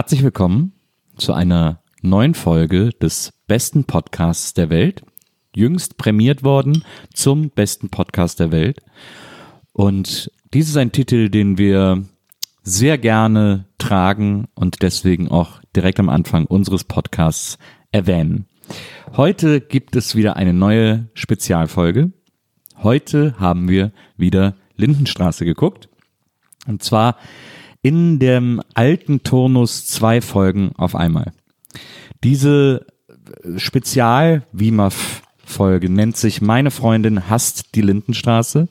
Herzlich willkommen zu einer neuen Folge des besten Podcasts der Welt. Jüngst prämiert worden zum besten Podcast der Welt. Und dies ist ein Titel, den wir sehr gerne tragen und deswegen auch direkt am Anfang unseres Podcasts erwähnen. Heute gibt es wieder eine neue Spezialfolge. Heute haben wir wieder Lindenstraße geguckt. Und zwar in dem alten Turnus zwei Folgen auf einmal. Diese Spezial-WIMAF-Folge nennt sich Meine Freundin hasst die Lindenstraße.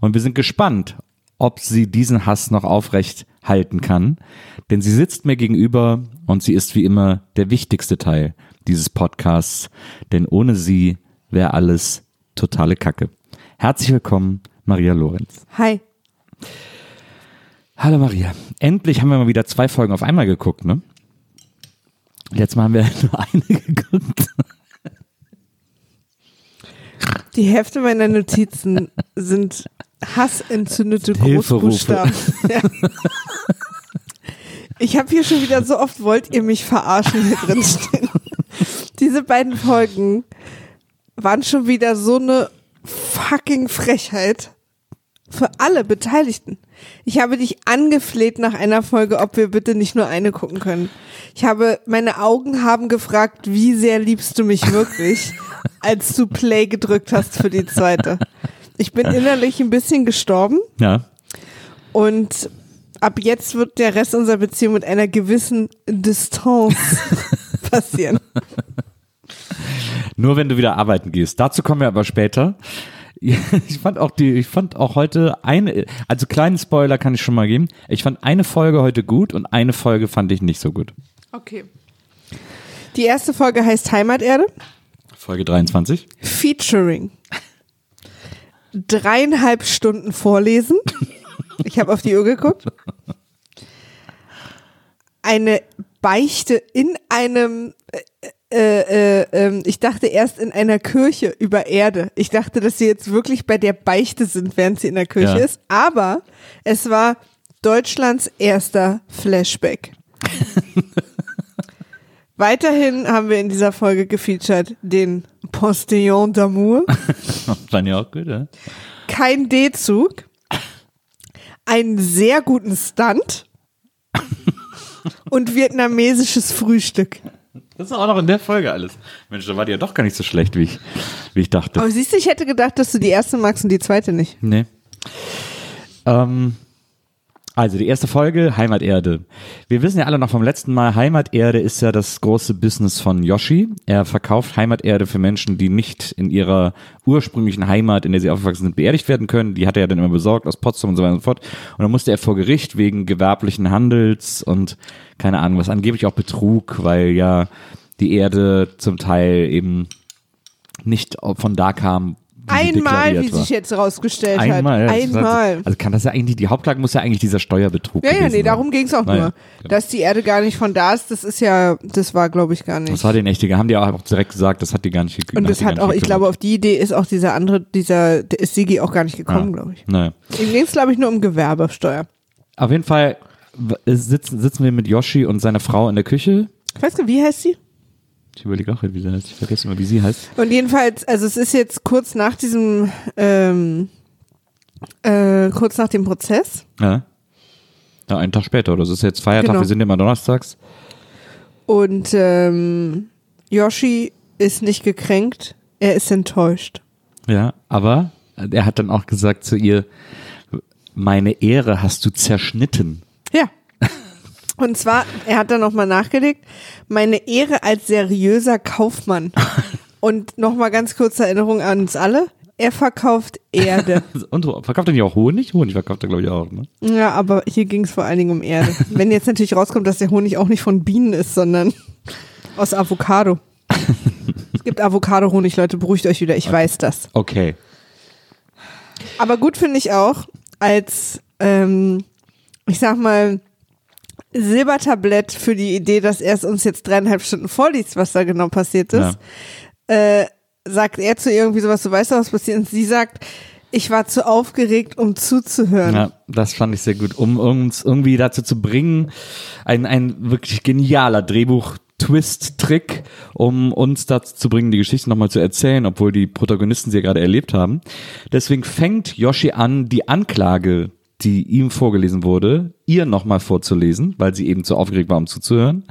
Und wir sind gespannt, ob sie diesen Hass noch aufrecht halten kann. Denn sie sitzt mir gegenüber und sie ist wie immer der wichtigste Teil dieses Podcasts. Denn ohne sie wäre alles totale Kacke. Herzlich willkommen, Maria Lorenz. Hi. Hallo Maria. Endlich haben wir mal wieder zwei Folgen auf einmal geguckt, ne? Letztes Mal haben wir nur eine geguckt. Die Hälfte meiner Notizen sind hassentzündete. Großbuchstaben. Ja. Ich habe hier schon wieder so oft wollt ihr mich verarschen hier drin stehen. Diese beiden Folgen waren schon wieder so eine fucking Frechheit für alle Beteiligten. Ich habe dich angefleht nach einer Folge, ob wir bitte nicht nur eine gucken können. Ich habe, meine Augen haben gefragt, wie sehr liebst du mich wirklich, als du Play gedrückt hast für die zweite. Ich bin innerlich ein bisschen gestorben Ja. und ab jetzt wird der Rest unserer Beziehung mit einer gewissen Distanz passieren. Nur wenn du wieder arbeiten gehst. Dazu kommen wir aber später. Ich fand auch die, ich fand auch heute eine, also kleinen Spoiler kann ich schon mal geben. Ich fand eine Folge heute gut und eine Folge fand ich nicht so gut. Okay. Die erste Folge heißt Heimaterde. Folge 23. Featuring. Dreieinhalb Stunden vorlesen. Ich habe auf die Uhr geguckt. Eine Beichte in einem, äh, äh, äh, ähm, ich dachte erst in einer Kirche über Erde. Ich dachte, dass sie jetzt wirklich bei der Beichte sind, während sie in der Kirche Ja. ist. Aber es war Deutschlands erster Flashback. Weiterhin haben wir in dieser Folge gefeatured den Postillon d'amour. Fand ich auch gut, ja? kein D-Zug, einen sehr guten Stunt und vietnamesisches Frühstück. Das ist auch noch in der Folge alles. Mensch, da war die ja doch gar nicht so schlecht, wie ich, wie ich dachte. Aber siehst du, ich hätte gedacht, dass du die erste magst und die zweite nicht. Nee. Ähm, also die erste Folge, Heimaterde. Wir wissen ja alle noch vom letzten Mal, Heimaterde ist ja das große Business von Yoshi. Er verkauft Heimaterde für Menschen, die nicht in ihrer ursprünglichen Heimat, in der sie aufgewachsen sind, beerdigt werden können. Die hat er ja dann immer besorgt aus Potsdam und so weiter und so fort. Und dann musste er vor Gericht wegen gewerblichen Handels und keine Ahnung was, angeblich auch Betrug, weil ja die Erde zum Teil eben nicht von da kam. Wie Einmal, wie war. sich jetzt rausgestellt Einmal, ja, hat. Einmal. Also, kann das ja eigentlich, die Hauptklage muss ja eigentlich dieser Steuerbetrug Ja, ja, gewesen nee, sein. darum ging's auch Naja, nur. genau. Dass die Erde gar nicht von da ist, das ist ja, das war, glaube ich, gar nicht. Das war den echte, haben die auch direkt gesagt, das hat die gar nicht gekriegt. und das hat auch, ich glaube, auf die Idee ist auch dieser andere, dieser, ist Sigi auch gar nicht gekommen, glaube ich. Naja. Ihm ging's, glaube ich, nur um Gewerbesteuer. Auf jeden Fall sitzen, sitzen wir mit Yoshi und seiner Frau in der Küche. Ich weiß gar nicht, wie heißt sie? Ich überlege auch, wie sie heißt. Ich vergesse immer, wie sie heißt. Und jedenfalls, also es ist jetzt kurz nach diesem, ähm, äh, kurz nach dem Prozess. Ja. Ja, einen Tag später. Oder das ist jetzt Feiertag, Genau. wir sind immer donnerstags. Und ähm, Yoshi ist nicht gekränkt, er ist enttäuscht. Ja, aber er hat dann auch gesagt zu ihr, meine Ehre hast du zerschnitten. Ja. Und zwar, er hat dann nochmal nachgelegt, meine Ehre als seriöser Kaufmann. Und nochmal ganz kurze Erinnerung an uns alle. Er verkauft Erde. Und verkauft er nicht auch Honig? Honig verkauft er, glaube ich, auch, ne? ja, aber hier ging es vor allen Dingen um Erde. Wenn jetzt natürlich rauskommt, dass der Honig auch nicht von Bienen ist, sondern aus Avocado. es gibt Avocado-Honig, Leute, beruhigt euch wieder, ich weiß das. Okay. Aber gut finde ich auch, als, ähm, ich sag mal, Silbertablett für die Idee, dass er es uns jetzt dreieinhalb Stunden vorliest, was da genau passiert ist, äh, sagt er zu ihr irgendwie sowas, du weißt doch, was passiert ist. Sie sagt, ich war zu aufgeregt, um zuzuhören. Ja, das fand ich sehr gut, um uns irgendwie dazu zu bringen, ein, ein wirklich genialer Drehbuch. Twist-Trick, um uns dazu zu bringen, die Geschichte nochmal zu erzählen, obwohl die Protagonisten sie ja gerade erlebt haben. Deswegen fängt Yoshi an, die Anklage, die ihm vorgelesen wurde, ihr nochmal vorzulesen, weil sie eben zu aufgeregt war, um zuzuhören.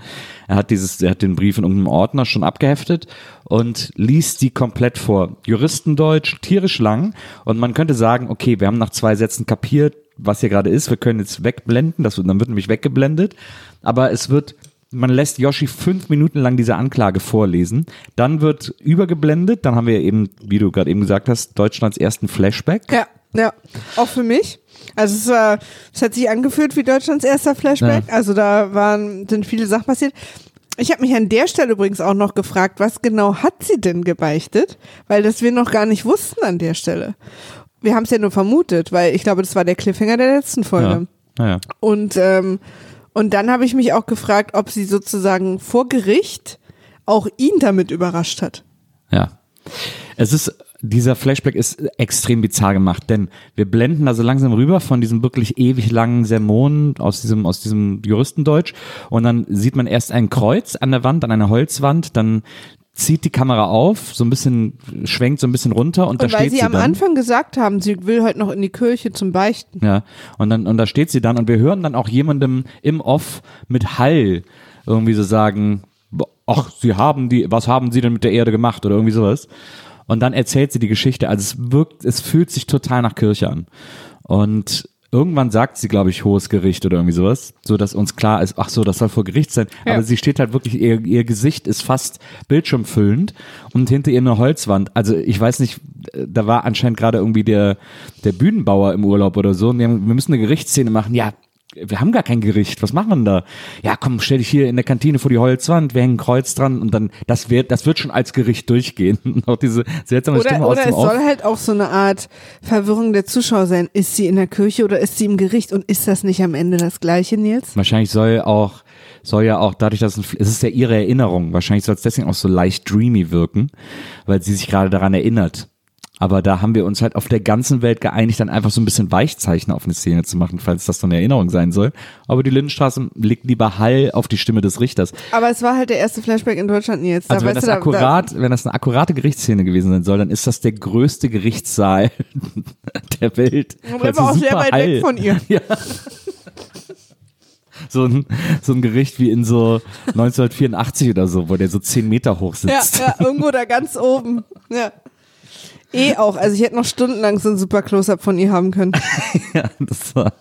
Er hat dieses, er hat den Brief in irgendeinem Ordner schon abgeheftet und liest die komplett vor. Juristendeutsch, tierisch lang. Und man könnte sagen, okay, wir haben nach zwei Sätzen kapiert, was hier gerade ist. Wir können jetzt wegblenden. Das wird, dann wird nämlich weggeblendet. Aber es wird man lässt Yoshi fünf Minuten lang diese Anklage vorlesen. Dann wird übergeblendet. Dann haben wir eben, wie du gerade eben gesagt hast, Deutschlands ersten Flashback. Ja, ja, auch für mich. Also es war, es hat sich angefühlt wie Deutschlands erster Flashback. Ja. Also da waren, sind viele Sachen passiert. Ich habe mich an der Stelle übrigens auch noch gefragt, was genau hat sie denn gebeichtet? Weil das wir noch gar nicht wussten an der Stelle. Wir haben es ja nur vermutet, weil ich glaube, das war der Cliffhanger der letzten Folge. Ja. Naja. Und, ähm, und dann habe ich mich auch gefragt, ob sie sozusagen vor Gericht auch ihn damit überrascht hat. Ja. Es ist, dieser Flashback ist extrem bizarr gemacht, denn wir blenden also langsam rüber von diesem wirklich ewig langen Sermon aus diesem, aus diesem Juristendeutsch und dann sieht man erst ein Kreuz an der Wand, an einer Holzwand, dann zieht die Kamera auf, so ein bisschen, schwenkt so ein bisschen runter und, da Und weil steht sie sie am dann. Anfang gesagt haben, sie will heute noch in die Kirche zum Beichten. Ja, und dann, und da steht sie dann und wir hören dann auch jemandem im Off mit Hall irgendwie so sagen, ach, sie haben die, was haben sie denn mit der Erde gemacht oder irgendwie sowas. Und dann erzählt sie die Geschichte. Also es wirkt, es fühlt sich total nach Kirche an. Und irgendwann sagt sie, glaube ich, hohes Gericht oder irgendwie sowas, so dass uns klar ist, ach so, das soll vor Gericht sein. Ja. Aber sie steht halt wirklich, ihr, ihr Gesicht ist fast bildschirmfüllend und hinter ihr eine Holzwand. Also ich weiß nicht, da war anscheinend gerade irgendwie der, der Bühnenbauer im Urlaub oder so. Und wir, haben, wir müssen eine Gerichtsszene machen. Ja, wir haben gar kein Gericht. Was machen wir denn da? Ja, komm, stell dich hier in der Kantine vor die Holzwand, wir hängen ein Kreuz dran und dann, das wird, das wird schon als Gericht durchgehen. Und auch diese seltsame Oder, Stimme aus oder dem es Off. soll halt auch so eine Art Verwirrung der Zuschauer sein. Ist sie in der Kirche oder ist sie im Gericht? Und ist das nicht am Ende das Gleiche, Nils? Wahrscheinlich soll auch, soll ja auch dadurch, dass es es ist ja ihre Erinnerung, wahrscheinlich soll es deswegen auch so leicht dreamy wirken, weil sie sich gerade daran erinnert. Aber da haben wir uns halt auf der ganzen Welt geeinigt, dann einfach so ein bisschen Weichzeichen auf eine Szene zu machen, falls das so eine Erinnerung sein soll. Aber die Lindenstraße legt lieber Hall auf die Stimme des Richters. Aber es war halt der erste Flashback in Deutschland, Nils. Da Also wenn das, du, da- akkurat, wenn das eine akkurate Gerichtsszene gewesen sein soll, dann ist das der größte Gerichtssaal der Welt. Weil aber auch sehr weit Hall. weg von ihr. So ein, so ein Gericht wie in so 1984 oder so, wo der so zehn Meter hoch Ja, sitzt. ja, irgendwo da ganz oben. Ja. Eh auch. Also ich hätte noch stundenlang so ein super Close-Up von ihr haben können. Ja, das war,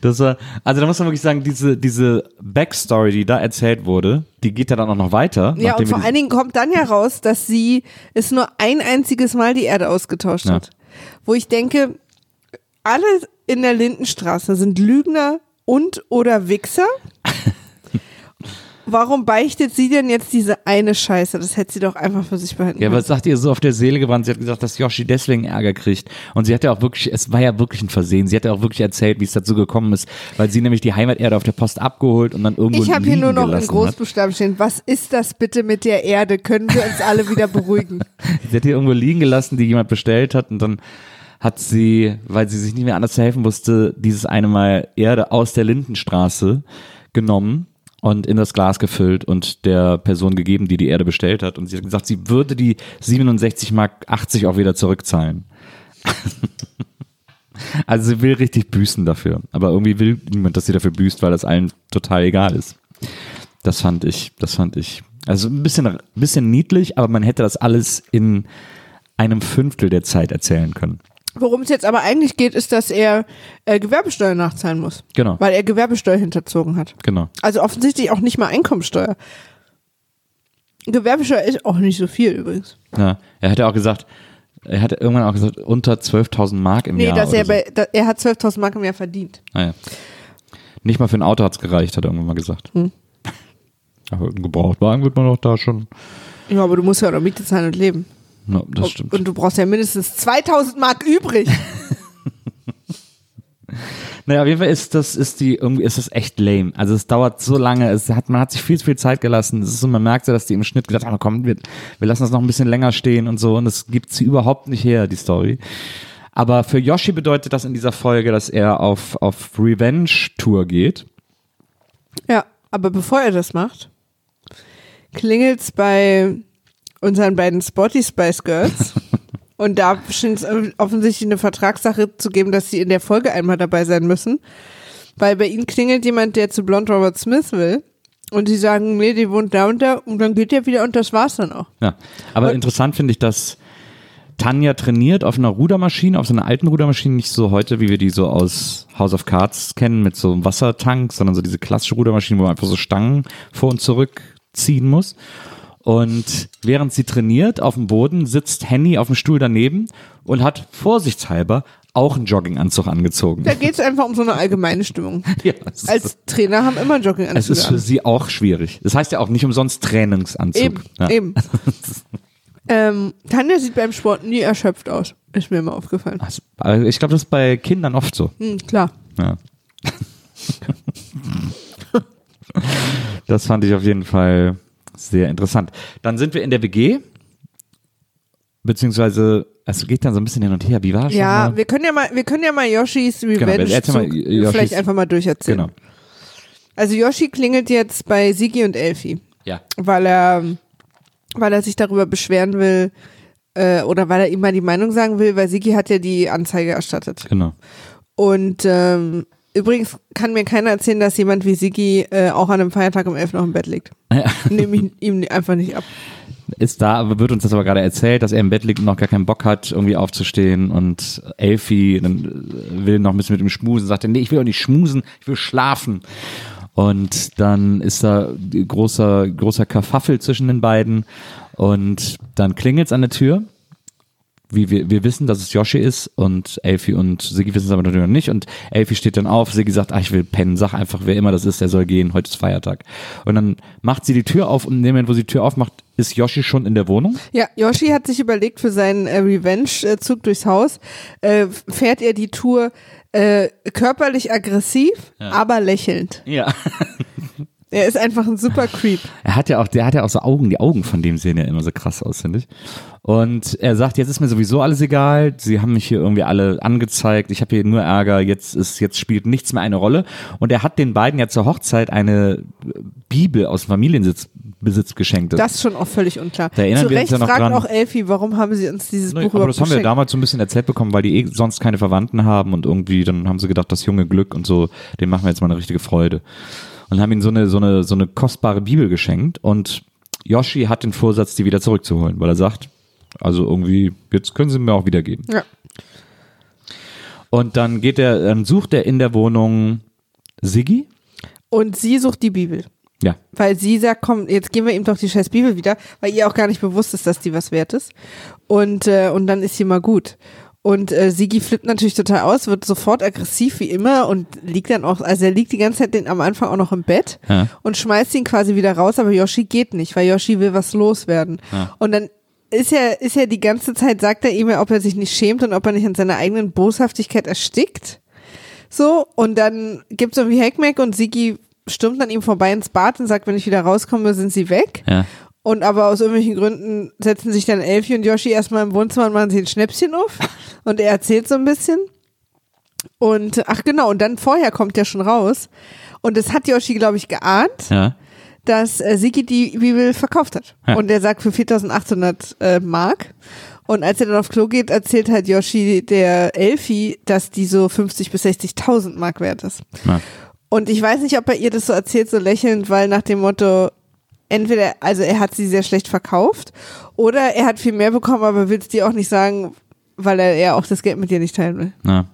das war, also da muss man wirklich sagen, diese, diese Backstory, die da erzählt wurde, die geht ja dann auch noch weiter. Ja, und vor allen Dingen kommt dann ja raus, dass sie es nur ein einziges Mal die Erde ausgetauscht Ja. hat. Wo ich denke, alle in der Lindenstraße sind Lügner und oder Wichser. Warum beichtet sie denn jetzt diese eine Scheiße? Das hätte sie doch einfach für sich behalten Ja, was sagt ihr so auf der Seele gewandt? Sie hat gesagt, dass Yoshi deswegen Ärger kriegt. Und sie hat ja auch wirklich, es war ja wirklich ein Versehen. Sie hat ja auch wirklich erzählt, wie es dazu gekommen ist, weil sie nämlich die Heimaterde auf der Post abgeholt und dann irgendwo Ich habe hier nur noch in hat. Großbuchstaben stehen. Was ist das bitte mit der Erde? Können wir uns alle wieder beruhigen? Sie hat die irgendwo liegen gelassen, die jemand bestellt hat und dann hat sie, weil sie sich nicht mehr anders zu helfen wusste, dieses eine Mal Erde aus der Lindenstraße genommen und in das Glas gefüllt und der Person gegeben, die die Erde bestellt hat. Und sie hat gesagt, sie würde die 67 Mark 80 auch wieder zurückzahlen. also sie will richtig büßen dafür. Aber irgendwie will niemand, dass sie dafür büßt, weil das allen total egal ist. Das fand ich, das fand ich. Also ein bisschen, ein bisschen niedlich, aber man hätte das alles in einem Fünftel der Zeit erzählen können. Worum es jetzt aber eigentlich geht, ist, dass er äh, Gewerbesteuer nachzahlen muss. Genau. Weil er Gewerbesteuer hinterzogen hat. Genau. Also offensichtlich auch nicht mal Einkommensteuer. Gewerbesteuer ist auch nicht so viel übrigens. Ja, er hat ja auch gesagt, er hat irgendwann auch gesagt, unter 12.000 Mark im Nee, Jahr. dass oder er, so. bei, da, er hat 12.000 Mark im Jahr verdient. Ah, ja. Nicht mal für ein Auto hat's gereicht, hat er irgendwann mal gesagt. Hm. Aber einen Gebrauchtwagen wird man doch da schon. Ja, aber du musst ja auch noch Miete zahlen und leben. No, das stimmt. Und du brauchst ja mindestens 2000 Mark übrig. Naja, auf jeden Fall ist das, ist die, irgendwie ist das echt lame. Also es dauert so lange, es hat, man hat sich viel zu viel Zeit gelassen. Es ist so, man merkt so, dass die im Schnitt gesagt haben, komm, wir, wir lassen das noch ein bisschen länger stehen und so. Und das gibt sie überhaupt nicht her, die Story. Aber für Yoshi bedeutet das in dieser Folge, dass er auf, auf Revenge-Tour geht. Ja, aber bevor er das macht, klingelt's bei unseren beiden Spotty Spice Girls. Und da scheint es offensichtlich eine Vertragssache zu geben, dass sie in der Folge einmal dabei sein müssen. Weil bei ihnen klingelt jemand, der zu Blond Robert Smith will. Und sie sagen, nee, die wohnt da und da. Und dann geht der wieder und das war's dann auch. Ja, aber Und- interessant finde ich, dass Tanja trainiert auf einer Rudermaschine, auf so einer alten Rudermaschine, nicht so heute, wie wir die so aus House of Cards kennen, mit so einem Wassertank, sondern so diese klassische Rudermaschine, wo man einfach so Stangen vor und zurück ziehen muss. Und während sie trainiert auf dem Boden, sitzt Henny auf dem Stuhl daneben und hat vorsichtshalber auch einen Jogginganzug angezogen. Da geht's einfach um so eine allgemeine Stimmung. Ja, es Als Trainer haben immer es Jogginganzüge ist für an. sie auch schwierig. Das heißt ja auch nicht umsonst Trainingsanzug. Eben, ja. eben. ähm, Tanja sieht beim Sport nie erschöpft aus. Ist mir immer aufgefallen. Also, aber Ich glaube, das ist bei Kindern oft so. Hm, klar. Ja. das fand ich auf jeden Fall sehr interessant. Dann sind wir in der WG, beziehungsweise es geht dann so ein bisschen hin und her. Wie war es Ja, wir können ja mal, wir können ja mal Yoshis Revenge Genau, mal Yoshis- vielleicht einfach mal durcherzählen. Genau. Also Yoshi klingelt jetzt bei Sigi und Elfi, Ja. weil er, weil er sich darüber beschweren will, äh, oder weil er ihm mal die Meinung sagen will, weil Sigi hat ja die Anzeige erstattet. Genau. Und ähm, übrigens kann mir keiner erzählen, dass jemand wie Sigi äh, auch an einem Feiertag um elf noch im Bett liegt. Nehme ich ihm einfach nicht ab. Ist da, aber wird uns das aber gerade erzählt, dass er im Bett liegt und noch gar keinen Bock hat, irgendwie aufzustehen und Elfi dann äh, will noch ein bisschen mit ihm schmusen, sagt er, nee, ich will auch nicht schmusen, ich will schlafen. Und dann ist da großer, großer Kerfuffel zwischen den beiden und dann klingelt's an der Tür. Wie wir, wir wissen, dass es Yoshi ist und Elfi und Siggi wissen es aber natürlich noch nicht und Elfi steht dann auf, Siggi sagt, ah, ich will pennen, sag einfach, wer immer das ist, der soll gehen, heute ist Feiertag. Und dann macht sie die Tür auf und in dem Moment, wo sie die Tür aufmacht, ist Yoshi schon in der Wohnung. Ja, Yoshi hat sich überlegt, für seinen äh, Revenge-Zug durchs Haus äh, fährt er die Tour äh, körperlich aggressiv, aber lächelnd. Ja. Er ist einfach ein super Creep. Er hat ja auch, der hat ja auch so Augen, die Augen von dem sehen ja immer so krass aus, finde ich. Und er sagt, jetzt ist mir sowieso alles egal, sie haben mich hier irgendwie alle angezeigt, ich habe hier nur Ärger, jetzt ist, jetzt spielt nichts mehr eine Rolle. Und er hat den beiden ja zur Hochzeit eine Bibel aus dem Familienbesitz Besitz geschenkt. Das ist schon auch völlig unklar. Da erinnern Zu wir uns Recht ja noch fragt dran. auch Elfi, warum haben sie uns dieses Nee, Buch aber das haben wir geschenkt? damals so ein bisschen erzählt bekommen, weil die eh sonst keine Verwandten haben und irgendwie, dann haben sie gedacht, das junge Glück und so, dem machen wir jetzt mal eine richtige Freude. Und haben ihm so eine, so eine, so eine kostbare Bibel geschenkt und Yoshi hat den Vorsatz, die wieder zurückzuholen, weil er sagt, also irgendwie, jetzt können sie mir auch wiedergeben. Ja. Und dann geht er, dann sucht er in der Wohnung Siggi. Und sie sucht die Bibel. Ja. Weil sie sagt, komm, jetzt geben wir ihm doch die scheiß Bibel wieder, weil ihr auch gar nicht bewusst ist, dass die was wert ist. Und, äh, und dann ist sie mal gut. Und äh, Sigi flippt natürlich total aus, wird sofort aggressiv wie immer und liegt dann auch, also er liegt die ganze Zeit den, am Anfang auch noch im Bett Ja. und schmeißt ihn quasi wieder raus, aber Yoshi geht nicht, weil Yoshi will was loswerden. Ja. Und dann ist er, ist er die ganze Zeit, sagt er ihm ja, ob er sich nicht schämt und ob er nicht an seiner eigenen Boshaftigkeit erstickt. So, und dann gibt's irgendwie Hackmack und Sigi stürmt an ihm vorbei ins Bad und sagt, wenn ich wieder rauskomme, sind sie weg. Ja. Und aber aus irgendwelchen Gründen setzen sich dann Elfi und Yoshi erstmal im Wohnzimmer und machen sich ein Schnäpschen auf. Und er erzählt so ein bisschen. Und ach genau, und dann vorher kommt er schon raus. Und das hat Yoshi, glaube ich, geahnt, Ja. dass äh, Sigi die Bibel verkauft hat. Ja. Und er sagt für 4800 äh, Mark. Und als er dann auf Klo geht, erzählt halt Yoshi der Elfi, dass die so 50 bis 60.000 Mark wert ist. Ja. Und ich weiß nicht, ob er ihr das so erzählt, so lächelnd, weil nach dem Motto, entweder, also er hat sie sehr schlecht verkauft oder er hat viel mehr bekommen, aber will es dir auch nicht sagen, weil er ja auch das Geld mit dir nicht teilen will. Ja.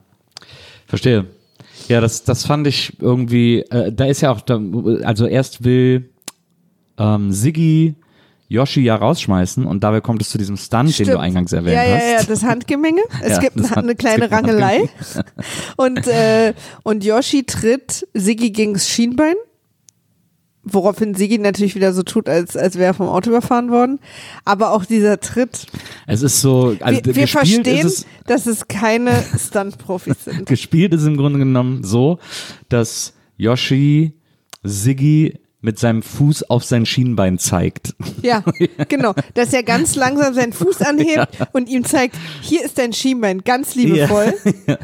Verstehe. Ja, das, das fand ich irgendwie, äh, da ist ja auch, da, also erst will ähm, Siggi Yoshi ja rausschmeißen und dabei kommt es zu diesem Stunt, den du eingangs erwähnt ja, hast. Ja, ja, das Handgemenge. Es Ja, gibt eine, eine kleine Rangelei. und, äh, und Yoshi tritt Siggi gegens Schienbein, woraufhin Sigi natürlich wieder so tut, als, als wäre er vom Auto überfahren worden. Aber auch dieser Tritt. Es ist so, also wir wir verstehen, es, dass es keine Stunt-Profis sind. gespielt ist im Grunde genommen so, dass Yoshi Siggi mit seinem Fuß auf sein Schienbein zeigt. Ja, genau. Dass er ganz langsam seinen Fuß anhebt und ihm zeigt, hier ist dein Schienbein, ganz liebevoll.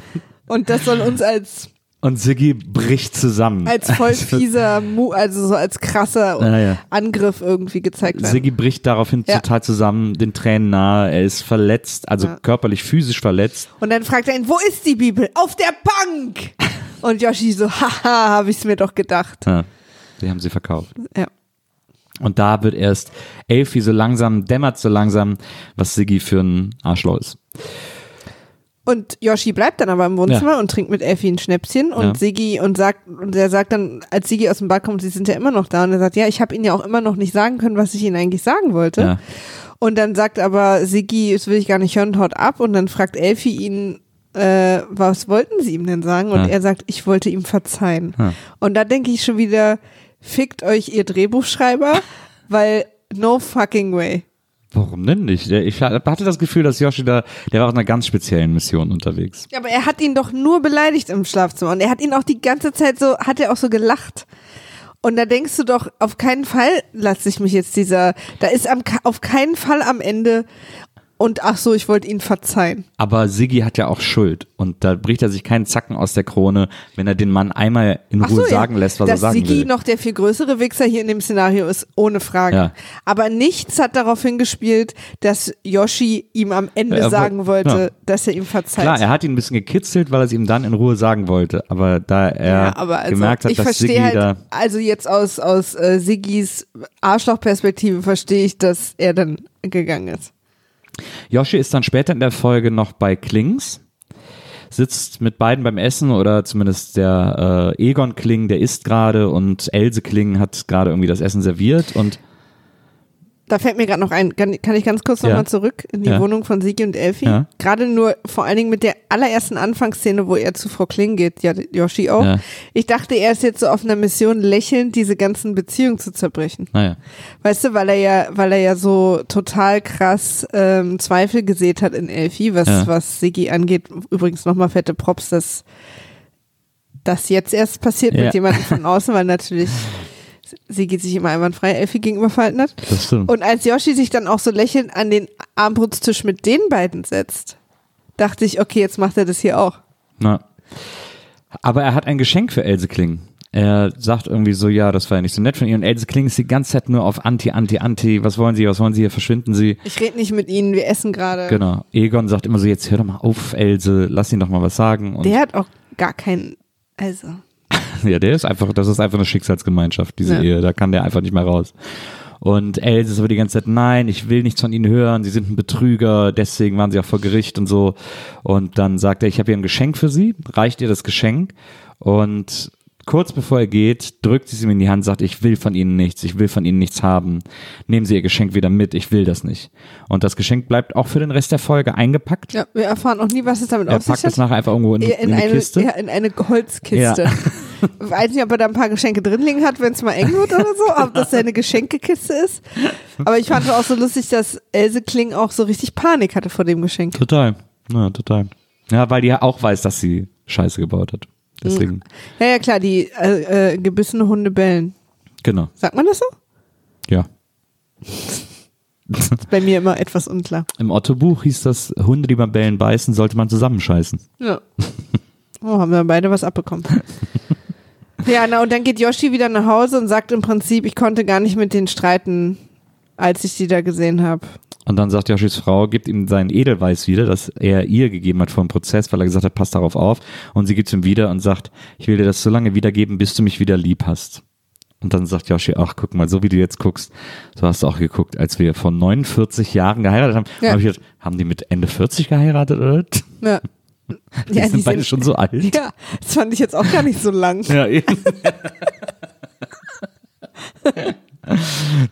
Und das soll uns als, Und Siggi bricht zusammen. als voll fieser, Mu also so als krasser Ja, ja. Angriff irgendwie gezeigt werden. Siggi bricht daraufhin Ja. total zusammen, den Tränen nahe, er ist verletzt, also Ja. körperlich, physisch verletzt. Und dann fragt er ihn, wo ist die Bibel? Auf der Bank! Und Yoshi so, haha, habe ich's mir doch gedacht. Ja, die haben sie verkauft. Ja. Und da wird erst Elfi so langsam, dämmert so langsam, was Siggi für ein Arschloch ist. Und Yoshi bleibt dann aber im Wohnzimmer Ja. und trinkt mit Elfi ein Schnäpschen und Ja. Sigi und sagt und er sagt dann, als Sigi aus dem Bad kommt, sie sind ja immer noch da und er sagt, ja, ich habe ihnen ja auch immer noch nicht sagen können, was ich ihnen eigentlich sagen wollte. Ja. Und dann sagt aber Sigi, das will ich gar nicht hören, haut ab und dann fragt Elfi ihn, äh, was wollten sie ihm denn sagen? Und er sagt, ich wollte ihm verzeihen. Und da denke ich schon wieder, fickt euch ihr Drehbuchschreiber, weil no fucking way. Warum denn nicht? Ich hatte das Gefühl, dass Yoshi da, der war auf einer ganz speziellen Mission unterwegs. Ja, aber er hat ihn doch nur beleidigt im Schlafzimmer und er hat ihn auch die ganze Zeit so, hat er auch so gelacht. Und da denkst du doch, auf keinen Fall lasse ich mich jetzt dieser, da ist am, auf keinen Fall am Ende und ach so, ich wollte ihn verzeihen. Aber Siggi hat ja auch Schuld und da bricht er sich keinen Zacken aus der Krone, wenn er den Mann einmal in Ruhe so, sagen ja. lässt, was Dass er sagen Sigi will. noch der viel größere Wichser hier in dem Szenario ist, ohne Frage. Ja. Aber nichts hat darauf hingespielt, dass Yoshi ihm am Ende Er sagen wollte, ja. dass er ihm verzeiht. Klar, er hat ihn ein bisschen gekitzelt, weil er es ihm dann in Ruhe sagen wollte. Aber da er ja, aber also, gemerkt hat, ich dass Siggi verstehe halt, da. also jetzt aus, aus äh, Siggis Arschlochperspektive verstehe ich, dass er dann gegangen ist. Yoshi ist dann später in der Folge noch bei Klings, sitzt mit beiden beim Essen oder zumindest der äh, Egon Kling, der isst gerade und Else Kling hat gerade irgendwie das Essen serviert und Da fällt mir gerade noch ein, kann, kann ich ganz kurz Ja. nochmal zurück in die Ja. Wohnung von Sigi und Elfi? Ja. Gerade nur vor allen Dingen mit der allerersten Anfangsszene, wo er zu Frau Kling geht, ja, Yoshi auch. Ja. Ich dachte, er ist jetzt so auf einer Mission, lächelnd diese ganzen Beziehungen zu zerbrechen. naja. Weißt du, weil er ja, weil er ja so total krass ähm, Zweifel gesät hat in Elfi, was, was Sigi angeht. Übrigens nochmal fette Props, dass das jetzt erst passiert mit jemandem von außen, weil natürlich Sigi sich immer einwandfrei Elfi gegenüber verhalten hat. Das stimmt. Und als Yoshi sich dann auch so lächelnd an den Armbrutstisch mit den beiden setzt, dachte ich, okay, jetzt macht er das hier auch. Na. Aber er hat ein Geschenk für Else Kling. Er sagt irgendwie so, ja, das war ja nicht so nett von ihr. Und Else Kling ist die ganze Zeit nur auf Anti, Anti, Anti. Was wollen Sie, was wollen Sie hier? Verschwinden Sie. Ich rede nicht mit ihnen, wir essen gerade. Genau. Egon sagt immer so, jetzt hör doch mal auf, Else, lass ihn doch mal was sagen. Und Der hat auch gar keinen, also. ja, der ist einfach, das ist einfach eine Schicksalsgemeinschaft, diese Ja. Ehe. Da kann der einfach nicht mehr raus. Und Else ist aber die ganze Zeit, nein, ich will nichts von ihnen hören, sie sind ein Betrüger, deswegen waren sie auch vor Gericht und so. Und dann sagt er, ich habe hier ein Geschenk für sie, reicht ihr das Geschenk und kurz bevor er geht, drückt sie es ihm in die Hand, sagt, ich will von ihnen nichts, ich will von ihnen nichts haben. Nehmen Sie ihr Geschenk wieder mit, ich will das nicht. Und das Geschenk bleibt auch für den Rest der Folge eingepackt. Ja, wir erfahren auch nie, was es damit er auf sich packt es hat. nachher einfach irgendwo in, in, in, eine eine, Kiste. Ja, in eine Holzkiste. Ja. Weiß nicht, ob er da ein paar Geschenke drin liegen hat, wenn es mal eng wird oder so, ob das seine Geschenkekiste ist. Aber ich fand auch so lustig, dass Else Kling auch so richtig Panik hatte vor dem Geschenk. Total. Ja, total. Ja, weil die ja auch weiß, dass sie Scheiße gebaut hat. Deswegen, Ja, ja, klar, die äh, äh, gebissene Hunde bellen. genau. Sagt man das so? Ja. Ist bei mir immer etwas unklar. Im Otto-Buch hieß das, Hunde, die beim Bellen beißen, sollte man zusammenscheißen. Ja. Oh, haben wir beide was abbekommen. Ja, na, und dann geht Yoshi wieder nach Hause und sagt im Prinzip, ich konnte gar nicht mit denen streiten, als ich sie da gesehen habe. Und dann sagt Yoshis Frau, gibt ihm seinen Edelweiß wieder, das er ihr gegeben hat vor dem Prozess, weil er gesagt hat, pass darauf auf. Und sie gibt es ihm wieder und sagt, ich will dir das so lange wiedergeben, bis du mich wieder lieb hast. Und dann sagt Yoshi, ach, guck mal, so wie du jetzt guckst, so hast du auch geguckt, als wir vor 49 Jahren geheiratet haben. Ja. Hab ich gedacht, haben die mit Ende 40 geheiratet, oder? Ja. Die sind beide schon so alt. Ja, das fand ich jetzt auch gar nicht so lang. Ja, eben.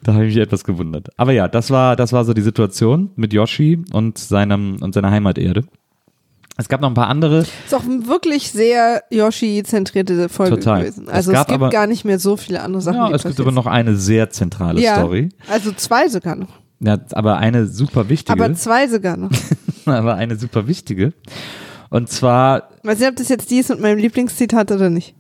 da habe ich mich etwas gewundert. Aber ja, das war, das war so die Situation mit Yoshi und seinem und seiner Heimaterde. Es gab noch ein paar andere. Ist auch eine wirklich sehr Yoshi-zentrierte Folge Total. gewesen. Es Also es, gab gibt aber- gar nicht mehr so viele andere Sachen. Ja, die es gibt passiert aber noch eine sehr zentrale ja, Story. Also zwei sogar noch. Ja, aber eine super wichtige. Aber zwei sogar noch. aber eine super wichtige. Und zwar, Weiß nicht, ob das jetzt die ist mit meinem Lieblingszitat oder nicht.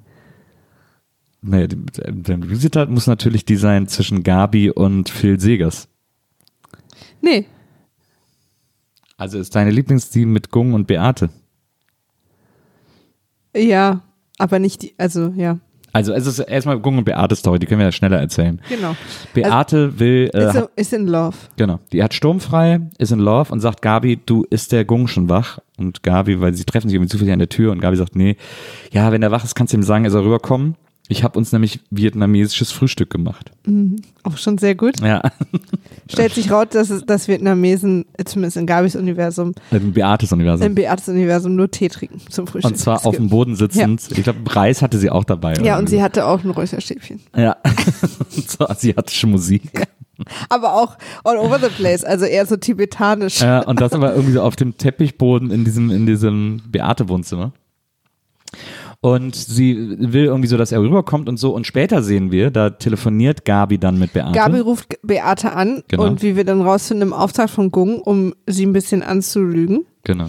nee, der Zitat muss natürlich die sein zwischen Gabi und Phil Segers. Nee. Also ist deine Lieblings die mit Gung und Beate. Ja, aber nicht die, also ja, Also es ist erstmal Gung und Beate Story, die können wir ja schneller erzählen. genau. Beate will, äh, Ist, hat, ist in Love. genau, die hat sturmfrei, ist in Love und sagt Gabi, du ist der Gung schon wach? Und Gabi, weil sie treffen sich irgendwie zufällig an der Tür und Gabi sagt, nee, ja, wenn er wach ist, kannst du ihm sagen, er soll rüberkommen. Ich habe uns nämlich vietnamesisches Frühstück gemacht. Auch schon sehr gut. Ja, Stellt sich raus, dass, es, dass Vietnamesen, zumindest in Gabis Universum, im Beates Universum. im Beates Universum nur Tee trinken zum Frühstück. Und zwar auf dem Boden sitzend. Ich glaube, Reis hatte sie auch dabei. Ja, und irgendwie. sie hatte auch ein Räucherstäbchen. Ja, so asiatische Musik. Aber auch all over the place, also eher so tibetanisch. Ja, und das aber irgendwie so auf dem Teppichboden in diesem, in diesem Beate-Wohnzimmer. Und sie will irgendwie so, dass er rüberkommt und so. Und später sehen wir, da telefoniert Gabi dann mit Beate. Gabi ruft Beate an Genau. und wie wir dann rausfinden, im Auftrag von Gung, um sie ein bisschen anzulügen. Genau.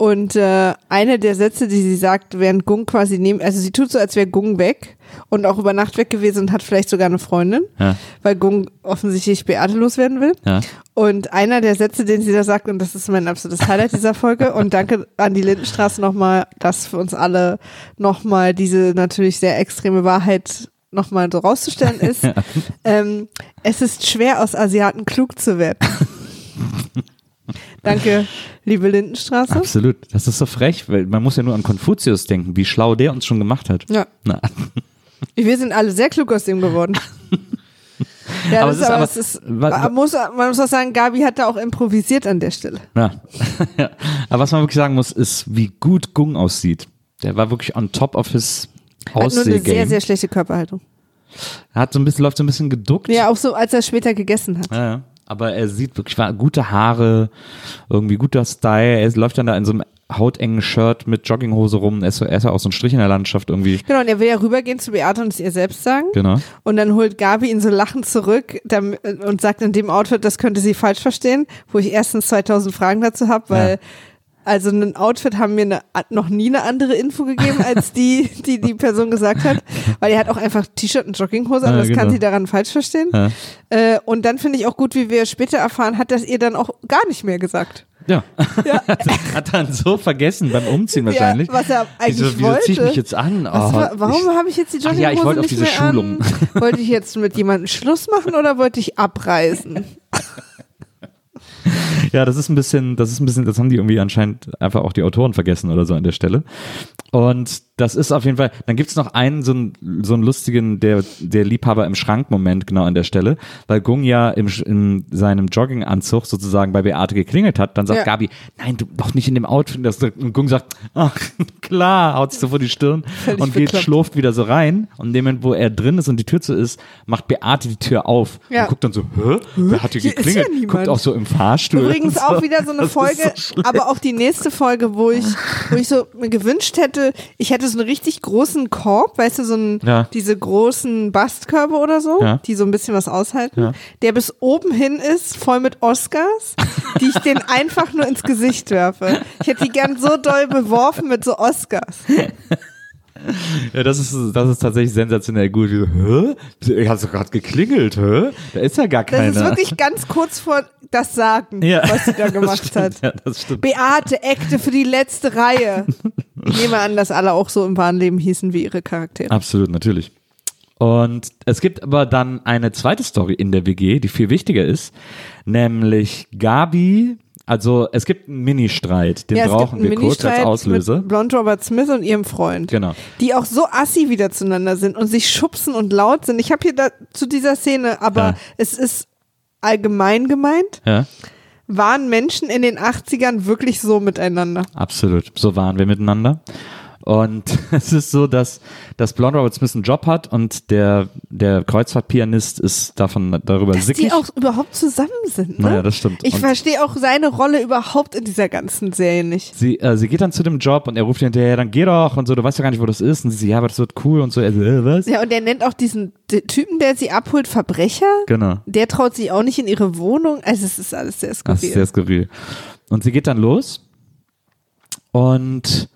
Und äh, eine der Sätze, die sie sagt, während Gung quasi neben, also sie tut so, als wäre Gung weg und auch über Nacht weg gewesen und hat vielleicht sogar eine Freundin, Ja. weil Gung offensichtlich Beate loswerden will. Ja. Und einer der Sätze, den sie da sagt, und das ist mein absolutes Highlight dieser Folge, und danke an die Lindenstraße nochmal, dass für uns alle nochmal diese natürlich sehr extreme Wahrheit nochmal so rauszustellen ist. ähm, es ist schwer, aus Asiaten klug zu werden. Danke, liebe Lindenstraße. Absolut. Das ist so frech, weil man muss ja nur an Konfuzius denken, wie schlau der uns schon gemacht hat. Ja, Na, wir sind alle sehr klug aus dem geworden. Ja, Aber das ist aber- es ist, man, muss, man muss auch sagen, Gabi hat da auch improvisiert an der Stelle. ja. Aber was man wirklich sagen muss, ist, wie gut Gung aussieht. Der war wirklich on top of his Hat nur eine sehr, sehr schlechte Körperhaltung. Er hat so ein bisschen, läuft so ein bisschen geduckt. Ja, auch so, als er später gegessen hat. Ja, ja. Aber er sieht wirklich gute Haare, irgendwie guter Style. Er läuft dann da in so einem hautengen Shirt mit Jogginghose rum. Er ist, er ja auch so ein Strich in der Landschaft irgendwie. Genau, und er will ja rübergehen zu Beate und es ihr selbst sagen. Genau. Und dann holt Gabi ihn so lachend zurück und sagt in dem Outfit, das könnte sie falsch verstehen, wo ich erstens 2000 Fragen dazu habe, weil Ja. Also ein Outfit haben mir eine, noch nie eine andere Info gegeben, als die, die die Person gesagt hat, weil er hat auch einfach T-Shirt und Jogginghose an, Ja, das kann genau. sie daran falsch verstehen. Ja. Äh, und dann finde ich auch gut, wie wir später erfahren, hat das ihr dann auch gar nicht mehr gesagt. Ja. Hat dann so vergessen beim Umziehen wahrscheinlich. Ja, was er eigentlich wieso, wieso zieh ich wollte. mich jetzt an? Oh, war, warum ich, habe ich jetzt die Ach Jogginghose ja, ich wollte auf diese Schulung. An? Wollte ich jetzt mit jemandem Schluss machen oder wollte ich abreisen? Ja, das ist ein bisschen, das ist ein bisschen, das haben die irgendwie anscheinend einfach auch die Autoren vergessen oder so an der Stelle. Und das ist auf jeden Fall, dann gibt's noch einen, so einen, so einen lustigen, der, der Liebhaber im Schrank-Moment genau an der Stelle, weil Gung ja im, in seinem Jogginganzug sozusagen bei Beate geklingelt hat, dann sagt Ja. Gabi, nein, du doch nicht in dem Outfit. Das, und Gung sagt, ach, klar, haut sich so vor die Stirn Völlig und geht, schlurft wieder so rein. Und in dem Moment, wo er drin ist und die Tür zu ist, macht Beate die Tür auf Ja. und guckt dann so, hä? Wer hat hier Hier geklingelt? ja. Guckt auch so im Fahrstuhl. Übrigens und auch wieder so eine Das Folge, so aber auch die nächste Folge, wo ich, wo ich so mir gewünscht hätte, ich hätte so einen richtig großen Korb, weißt du, so einen, Ja. diese großen Bastkörbe oder so, Ja. die so ein bisschen was aushalten, Ja. der bis oben hin ist, voll mit Oscars, die ich den einfach nur ins Gesicht werfe. Ich hätte die gern so doll beworfen mit so Oscars. Ja, das ist, das ist tatsächlich sensationell gut. Hä? Ich hast doch gerade geklingelt, hä? Da ist ja gar Das keiner. ist wirklich ganz kurz vor das Sagen, ja. was sie da Das gemacht stimmt, hat. Ja, das. Beate, Ekte für die letzte Reihe. Ich nehme an, dass alle auch so im wahren Leben hießen wie ihre Charaktere. Absolut, natürlich. Und es gibt aber dann eine zweite Story in der WG, die viel wichtiger ist, nämlich Gabi. Also es gibt einen Mini-Streit, den ja, brauchen wir kurz als Auslöser. Mit Blond Robert Smith und ihrem Freund. Genau. Die auch so assi wieder zueinander sind und sich schubsen und laut sind. Ich habe hier da, zu dieser Szene, aber Ja. es ist allgemein gemeint. Ja, Waren Menschen in den 80ern wirklich so miteinander? absolut. So waren wir miteinander. Und es ist so, dass, dass Blonde Robert Smith einen Job hat und der, der Kreuzfahrtpianist ist davon darüber Dass sickig. die auch überhaupt zusammen sind. Ne? Naja, das stimmt. Ich Und- verstehe auch seine Rolle überhaupt in dieser ganzen Serie nicht. Sie, äh, sie geht dann zu dem Job und er ruft ihr hinterher, dann geh doch und so, du weißt ja gar nicht, wo das ist. Und sie so, ja, aber das wird cool und so. Er äh, was? Ja, und er nennt auch diesen Typen, der sie abholt, Verbrecher. Genau. Der traut sich auch nicht in ihre Wohnung. Also es ist alles sehr Das skurril. ist sehr skurril. Und sie geht dann los und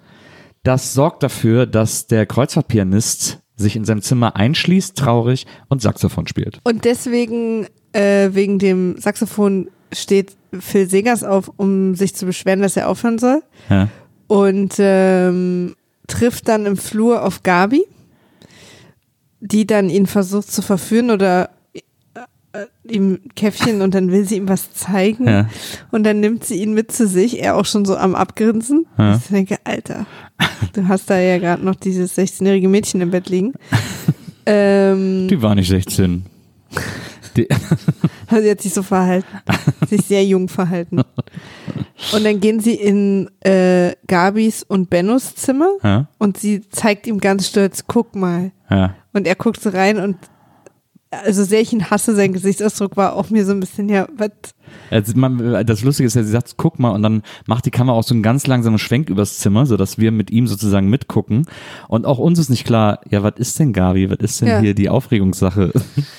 das sorgt dafür, dass der Kreuzfahrtpianist sich in seinem Zimmer einschließt, traurig und Saxophon spielt. Und deswegen, äh, wegen dem Saxophon, steht Phil Segers auf, um sich zu beschweren, dass er aufhören soll. Ja. Und ähm, trifft dann im Flur auf Gabi, die dann ihn versucht zu verführen oder äh, äh, ihm Käffchen und dann will sie ihm was zeigen. Ja. Und dann nimmt sie ihn mit zu sich, er auch schon so am Abgrinsen. Ja. Ich denke, Alter, du hast da ja gerade noch dieses 16-jährige Mädchen im Bett liegen. ähm, Die war nicht 16. Die, Also sie hat sich so verhalten. sich sehr jung verhalten. Und dann gehen sie in äh, Gabis und Bennos Zimmer ja, und sie zeigt ihm ganz stolz, guck mal. ja. Und er guckt so rein und also sehr ich ihn hasse, sein Gesichtsausdruck war auch mir so ein bisschen, ja, was? Also das Lustige ist ja, sie sagt, guck mal, und dann macht die Kamera auch so einen ganz langsamen Schwenk übers Zimmer, sodass wir mit ihm sozusagen mitgucken. Und auch uns ist nicht klar, ja, was ist denn Gabi, was ist denn Ja. hier die Aufregungssache?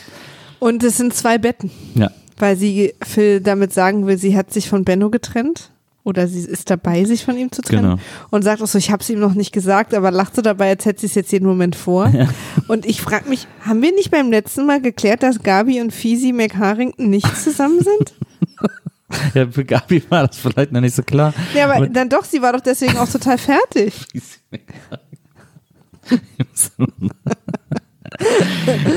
Und es sind zwei Betten, ja, weil sie Phil damit sagen will, sie hat sich von Benno getrennt. Oder sie ist dabei, sich von ihm zu trennen. Genau. Und sagt auch so, ich habe es ihm noch nicht gesagt, aber lacht so dabei, als hätte sie es jetzt jeden Moment vor. Und ich frage mich, haben wir nicht beim letzten Mal geklärt, dass Gabi und Fisi McHarrington nicht zusammen sind? ja, für Gabi war das vielleicht noch nicht so klar. Ja, aber Aber- dann doch, sie war doch deswegen auch total fertig.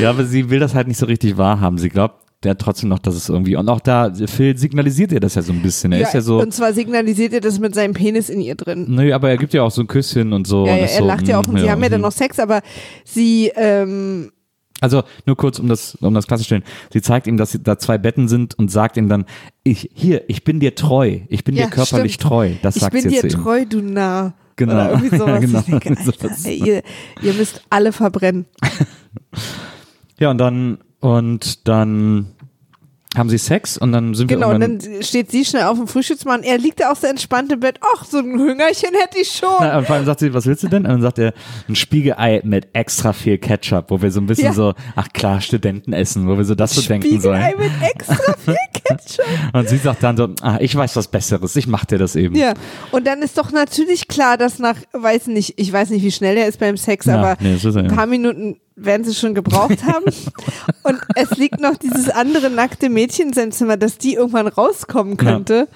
ja, aber sie will das halt nicht so richtig wahrhaben. Sie glaubt ja trotzdem noch, dass es irgendwie, und auch da, Phil signalisiert ihr das ja so ein bisschen. Er ist ja so, Und zwar signalisiert er das mit seinem Penis in ihr drin. nö, aber er gibt ja auch so ein Küsschen und so. Ja, und ja, er so, lacht ja auch mm, und sie haben ja dann mm. noch Sex, aber sie, ähm, Also nur kurz, um das, um das klarzustellen. Sie zeigt ihm, dass sie- da zwei Betten sind und sagt ihm dann, ich, hier, ich bin dir treu. Ich bin Ja, dir körperlich stimmt. treu. Das ich sagt bin sie jetzt dir zu ihm. treu, du Narr. Genau. Oder irgendwie sowas. Genau, Ich denke, Alter, ey, ihr, ihr müsst alle verbrennen. Ja, und dann, und dann haben sie Sex und dann sind Genau, wir und irgendwann, dann steht sie schnell auf dem Frühstücksmann. Er liegt da auch so entspannt im Bett. Ach, so ein Hüngerchen hätte ich schon. Na, und vor allem sagt sie, was willst du denn? Und dann sagt er, ein Spiegelei mit extra viel Ketchup, wo wir so ein bisschen Ja. so, ach klar, Studenten essen, wo wir so das so denken sollen. Spiegelei mit extra viel Ketchup. Und sie sagt dann so, ah, ich weiß was Besseres, ich mach dir das eben. Ja, und dann ist doch natürlich klar, dass nach, weiß nicht, ich weiß nicht, wie schnell er ist beim Sex, Ja, aber nee, ein paar Minuten werden sie schon gebraucht haben. und es liegt noch dieses andere nackte Mädchen in seinem Zimmer, dass die irgendwann rauskommen könnte,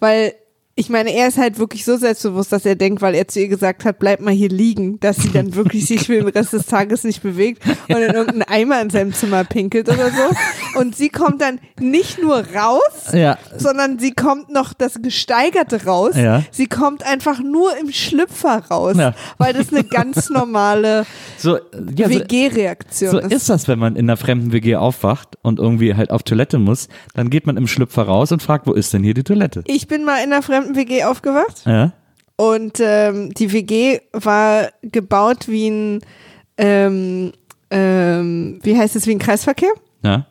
weil ich meine, er ist halt wirklich so selbstbewusst, dass er denkt, weil er zu ihr gesagt hat, bleib mal hier liegen, dass sie dann wirklich sich für den Rest des Tages nicht bewegt und in irgendeinen Eimer in seinem Zimmer pinkelt oder so. Und sie kommt dann nicht nur raus, Ja. sondern sie kommt noch das Gesteigerte raus. Ja. Sie kommt einfach nur im Schlüpfer raus, Ja. weil das eine ganz normale So, ja, so, WG-Reaktion so ist. ist das, wenn man in einer fremden WG aufwacht und irgendwie halt auf Toilette muss, dann geht man im Schlüpfer raus und fragt, wo ist denn hier die Toilette? Ich bin mal in einer fremden WG aufgewacht Ja. und ähm, die WG war gebaut wie ein, ähm, ähm, wie heißt es, wie ein Kreisverkehr? Ja.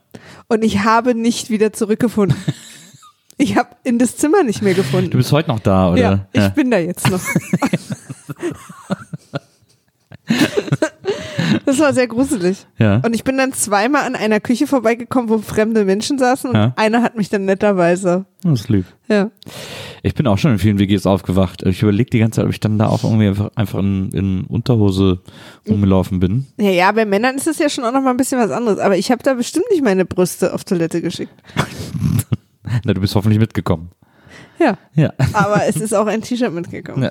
Und ich habe nicht wieder zurückgefunden. Ich habe in das Zimmer nicht mehr gefunden. Du bist heute noch da, oder? Ja, ich bin da jetzt noch. das war sehr gruselig. Ja. Und ich bin dann zweimal an einer Küche vorbeigekommen, wo fremde Menschen saßen und Ja. einer hat mich dann netterweise. Das ist lieb. Ja. Ich bin auch schon in vielen WGs aufgewacht. Ich überlege die ganze Zeit, ob ich dann da auch irgendwie einfach, einfach in, in Unterhose rumgelaufen bin. ja, ja, bei Männern ist es ja schon auch noch mal ein bisschen was anderes. Aber ich habe da bestimmt nicht meine Brüste auf Toilette geschickt. Na, du bist hoffentlich mitgekommen. Ja. Ja. Aber es ist auch ein T-Shirt mitgekommen.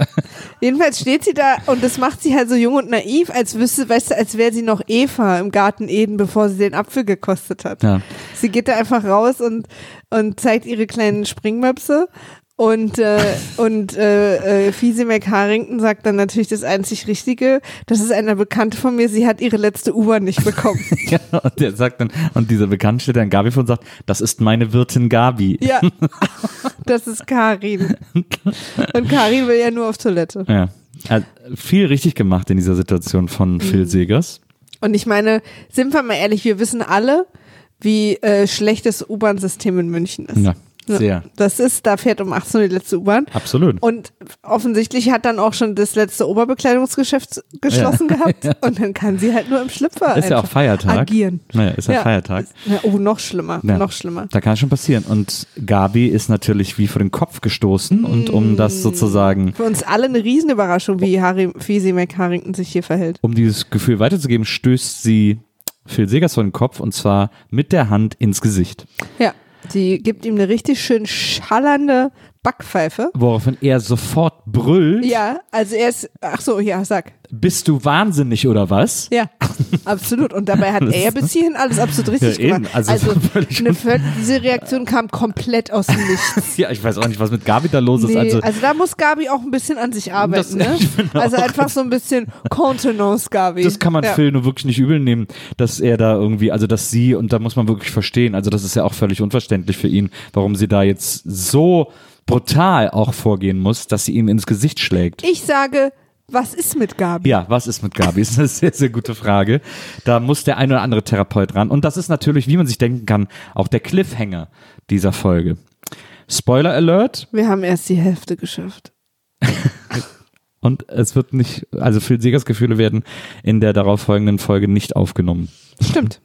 Jedenfalls steht sie da und das macht sie halt so jung und naiv, als wüsste, weißt du, als wäre sie noch Eva im Garten Eden, bevor sie den Apfel gekostet hat. Ja. Sie geht da einfach raus und, und zeigt ihre kleinen Springmöpse. Und, äh, und äh, äh, Fiese McHarrington sagt dann natürlich das einzig Richtige. Das ist eine Bekannte von mir, sie hat ihre letzte U-Bahn nicht bekommen. ja. Und der sagt dann, und dieser Bekannte steht dann Gabi vor und sagt, das ist meine Wirtin Gabi. ja, das ist Karin. Und Karin will ja nur auf Toilette. Ja. Hat viel richtig gemacht in dieser Situation von Mhm. Phil Segers. Und ich meine, sind wir mal ehrlich, wir wissen alle, wie äh, schlecht das U-Bahn-System in München ist. Ja, sehr. Das ist, da fährt um 18 Uhr die letzte U-Bahn. Absolut. Und offensichtlich hat dann auch schon das letzte Oberbekleidungsgeschäft geschlossen gehabt. Und dann kann sie halt nur im Schlüpfer ist ja auch Feiertag. agieren. Naja, ist ja, Feiertag. Ja, oh, noch schlimmer, Ja. noch schlimmer. Da kann es schon passieren. Und Gabi ist natürlich wie vor den Kopf gestoßen und um das sozusagen, Für uns alle eine Riesenüberraschung, wie Harry, wie sie McHarrington sich hier verhält. um dieses Gefühl weiterzugeben, stößt sie Phil Segers vor den Kopf und zwar mit der Hand ins Gesicht. Ja, sie gibt ihm eine richtig schön schallernde Backpfeife. Woraufhin er sofort brüllt, Ja, also er ist, ach so, ja, sag. bist du wahnsinnig oder was? Ja, absolut. Und dabei hat er bis hierhin alles absolut richtig Ja, gemacht. Also Also, eine, diese Reaktion kam komplett aus dem Nichts. Ja, ich weiß auch nicht, was mit Gabi da los ist. Nee, Also, also, da muss Gabi auch ein bisschen an sich arbeiten. Ne? Also einfach so ein bisschen Contenance, Gabi. das kann man ja. Phil nur wirklich nicht übel nehmen, dass er da irgendwie, also dass sie, und da muss man wirklich verstehen, also das ist ja auch völlig unverständlich für ihn, warum sie da jetzt so brutal auch vorgehen muss, dass sie ihm ins Gesicht schlägt. Ich sage, was ist mit Gabi? Ja, was ist mit Gabi? Das ist eine sehr, sehr gute Frage. Da muss der ein oder andere Therapeut ran. Und das ist natürlich, wie man sich denken kann, auch der Cliffhanger dieser Folge. Spoiler Alert. Wir haben erst die Hälfte geschafft. Und es wird nicht, also Phil Segers Gefühle werden in der darauffolgenden Folge nicht aufgenommen. Stimmt.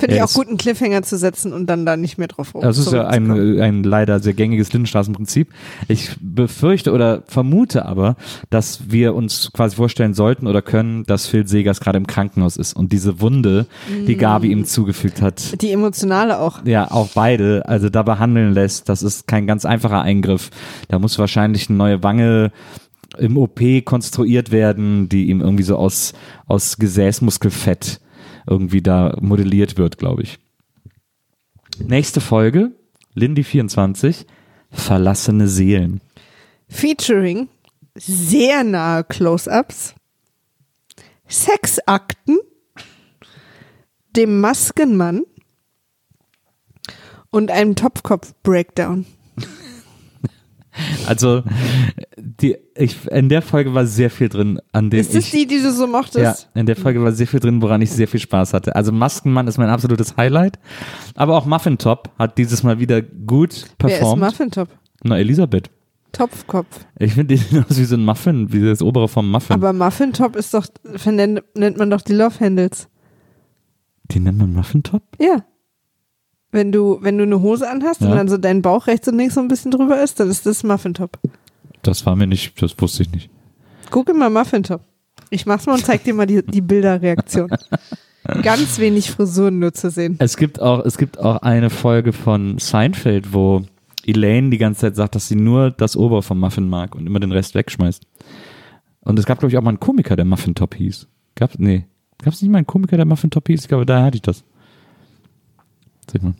Finde ich auch gut, einen Cliffhanger zu setzen und dann da nicht mehr drauf Das ist ja ein, ein leider sehr gängiges Lindenstraßenprinzip. Ich befürchte oder vermute aber, dass wir uns quasi vorstellen sollten oder können, dass Phil Segers gerade im Krankenhaus ist und diese Wunde, die Gabi ihm zugefügt hat, Die emotionale auch. ja, auch beide, also da behandeln lässt, das ist kein ganz einfacher Eingriff. Da muss wahrscheinlich eine neue Wange im OP konstruiert werden, die ihm irgendwie so aus, aus Gesäßmuskelfett irgendwie da modelliert wird, glaube ich. Nächste Folge, Lindy 24, Verlassene Seelen. Featuring sehr nahe Close-Ups, Sexakten, dem Maskenmann und einem Topfkopf-Breakdown. Also, die, ich, in der Folge war sehr viel drin, an dem Ist das ich, die, die du so ja, mochtest? in der Folge war sehr viel drin, woran ich sehr viel Spaß hatte. Also Maskenmann ist mein absolutes Highlight. Aber auch Muffin Top hat dieses Mal wieder gut Wer ist performt. Muffintop? Na, Elisabeth. Topfkopf. Ich finde die aus wie so ein Muffin, wie das obere vom Muffin. Aber Muffintop ist doch, nennt, nennt man doch die Love Handles. die nennt man Muffin Top? Ja. Wenn du, wenn du eine Hose anhast Ja. und dann so dein Bauch rechts und links so ein bisschen drüber ist, dann ist das Muffintop. Das war mir nicht, das wusste ich nicht. Gucke mal Muffintop. Ich mach's mal und zeig dir mal die, die Bilderreaktion. Ganz wenig Frisuren nur zu sehen. Es gibt auch, es gibt auch eine Folge von Seinfeld, wo Elaine die ganze Zeit sagt, dass sie nur das obere vom Muffin mag und immer den Rest wegschmeißt. Und es gab, glaube ich, auch mal einen Komiker, der Muffin Top hieß. Gab's, nee. Gab es nicht mal einen Komiker, der Muffin Top hieß? Ich glaube, daher hatte ich das. Sag mal.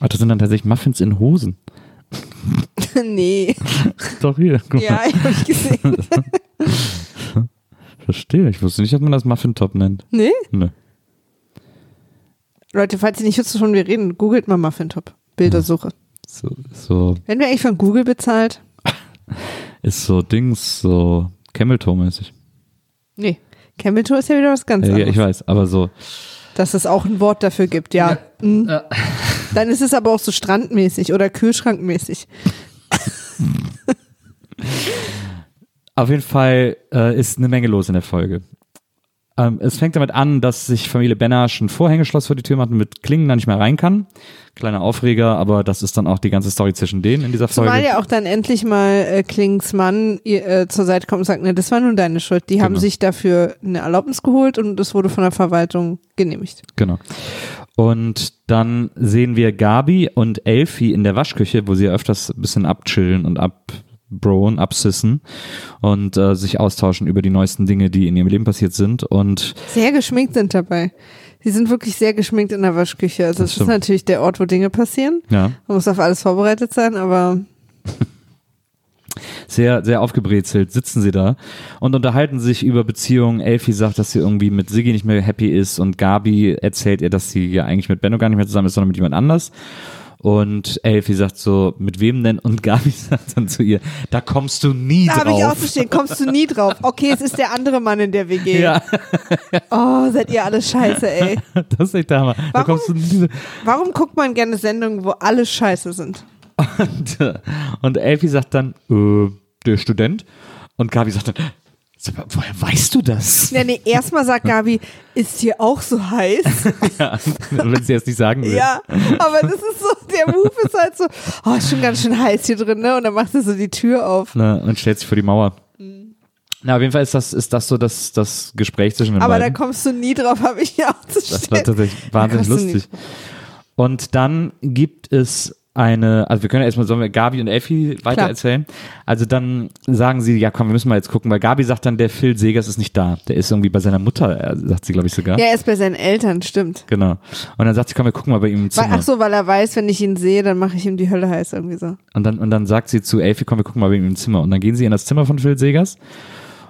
Ach, das sind dann tatsächlich Muffins in Hosen. nee. Doch hier. guck mal. Ja, ich hab ich gesehen. Verstehe. Ich wusste nicht, dass man das Muffin Top nennt. Nee? Ne. Leute, falls ihr nicht wisst, wovon wir reden, googelt mal Muffintop. Bildersuche. So, so, Werden wir eigentlich von Google bezahlt? ist so Dings, so Camel Toe mäßig. Nee. Camel Toe ist ja wieder was ganz Ja, ja, anderes. ich weiß, aber so. Dass es auch ein Wort dafür gibt, ja. Mhm. Dann ist es aber auch so strandmäßig oder kühlschrankmäßig. Auf jeden Fall äh, ist eine Menge los in der Folge. Ähm, es fängt damit an, dass sich Familie Benasch ein Vorhängeschloss vor die Tür macht und mit Klingen da nicht mehr rein kann. Kleiner Aufreger, aber das ist dann auch die ganze Story zwischen denen in dieser Folge. Zumal ja auch dann endlich mal äh, Klings Mann ihr, äh, zur Seite kommt und sagt, ne, das war nun deine Schuld. Die haben Genau. sich dafür eine Erlaubnis geholt und es wurde von der Verwaltung genehmigt. Genau. Und dann sehen wir Gabi und Elfie in der Waschküche, wo sie öfters ein bisschen abchillen und abbroen, absissen und äh, sich austauschen über die neuesten Dinge, die in ihrem Leben passiert sind. Und Sehr geschminkt sind dabei. Sie sind wirklich sehr geschminkt in der Waschküche. Also Das es ist natürlich der Ort, wo Dinge passieren. ja, Man muss auf alles vorbereitet sein, aber sehr, sehr aufgebrezelt sitzen sie da und unterhalten sich über Beziehungen. Elfie sagt, dass sie irgendwie mit Siggi nicht mehr happy ist und Gabi erzählt ihr, dass sie ja eigentlich mit Benno gar nicht mehr zusammen ist, sondern mit jemand anders. Und Elfie sagt so, mit wem denn? Und Gabi sagt dann zu ihr, da kommst du nie Da habe ich auch drauf. zu stehen, kommst du nie drauf. Okay, es ist der andere Mann in der WG. Ja, Oh, seid ihr alle scheiße, ey. das ist echt der Hammer. Da Warum? kommst du nie Warum guckt man gerne Sendungen, wo alle scheiße sind? Und, äh, und Elfie sagt dann, äh, der Student. Und Gabi sagt dann, "Sag mal, woher weißt du das? Ja, nee, erstmal sagt Gabi, ist hier auch so heiß? Ja, wenn sie es nicht sagen will. Ja, aber das ist so, der Move ist halt so, oh, ist schon ganz schön heiß hier drin, ne? Und dann macht sie so die Tür auf. Ne, und stellt sich vor die Mauer. Na, auf jeden Fall ist das, ist das so das, das Gespräch zwischen den Aber da beiden. kommst du nie drauf, habe ich ja auch zu Das war tatsächlich wahnsinnig Da lustig. Und dann gibt es eine, also wir können ja erstmal, sollen wir Gabi und Effi weiter Klar. erzählen? Also dann sagen sie, ja komm, wir müssen mal jetzt gucken, weil Gabi sagt dann, der Phil Segers ist nicht da. Der ist irgendwie bei seiner Mutter, äh, sagt sie, glaube ich, sogar. Ja, er ist bei seinen Eltern, stimmt. Genau. Und dann sagt sie, komm, wir gucken mal bei ihm im Zimmer. ach so, weil er weiß, wenn ich ihn sehe, dann mache ich ihm die Hölle heiß irgendwie so. Und dann, und dann sagt sie zu Elfie, komm, wir gucken mal bei ihm im Zimmer. Und dann gehen sie in das Zimmer von Phil Segers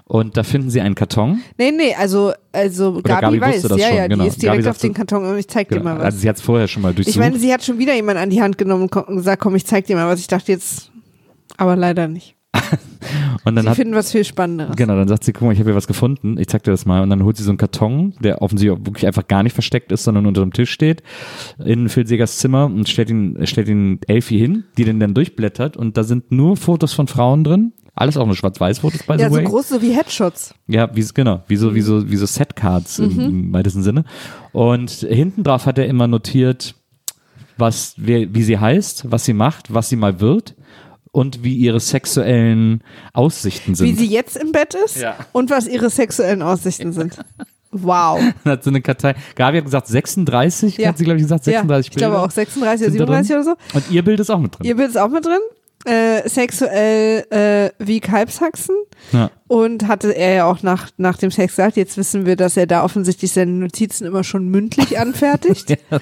und da finden sie einen Karton. Nee, nee, also, also Gabi, Gabi weiß, ja, schon, ja, genau. die ist direkt Gabi auf den Karton und ich zeig dir Genau. mal was. Also sie hat es vorher schon mal durchsucht. ich meine, sie hat schon wieder jemand an die Hand genommen und gesagt, komm, ich zeig dir mal was. Ich dachte jetzt, aber leider nicht. und dann Sie hat, finden was viel Spannenderes. genau, dann sagt sie, guck mal, ich habe hier was gefunden. Ich zeig dir das mal. Und dann holt sie so einen Karton, der offensichtlich wirklich einfach gar nicht versteckt ist, sondern unter dem Tisch steht, in Phil Segers Zimmer und stellt ihn, stellt ihn Elfie hin, die den dann durchblättert. Und da sind nur Fotos von Frauen drin. Alles auch nur Schwarz-Weiß-Fotos, by the Ja, so way. groß so wie Headshots. Ja, wie, genau, wie so, wie so, wie so Setcards im, im weitesten Sinne. Und hinten drauf hat er immer notiert, was, wer, wie sie heißt, was sie macht, was sie mal wird und wie ihre sexuellen Aussichten sind. Wie sie jetzt im Bett ist Ja. und was ihre sexuellen Aussichten sind. Wow. hat so eine Kartei. Gabi hat gesagt 36, Ja. hat sie glaube ich gesagt, 36 ja, ich glaube Bilder auch 36 oder sind da drin. 37 oder so. Und ihr Bild ist auch mit drin. Ihr Bild ist auch mit drin. Äh, sexuell äh, wie Kalbshaxen. Ja. Und hatte er ja auch nach, nach dem Sex gesagt, jetzt wissen wir, dass er da offensichtlich seine Notizen immer schon mündlich anfertigt. Ja.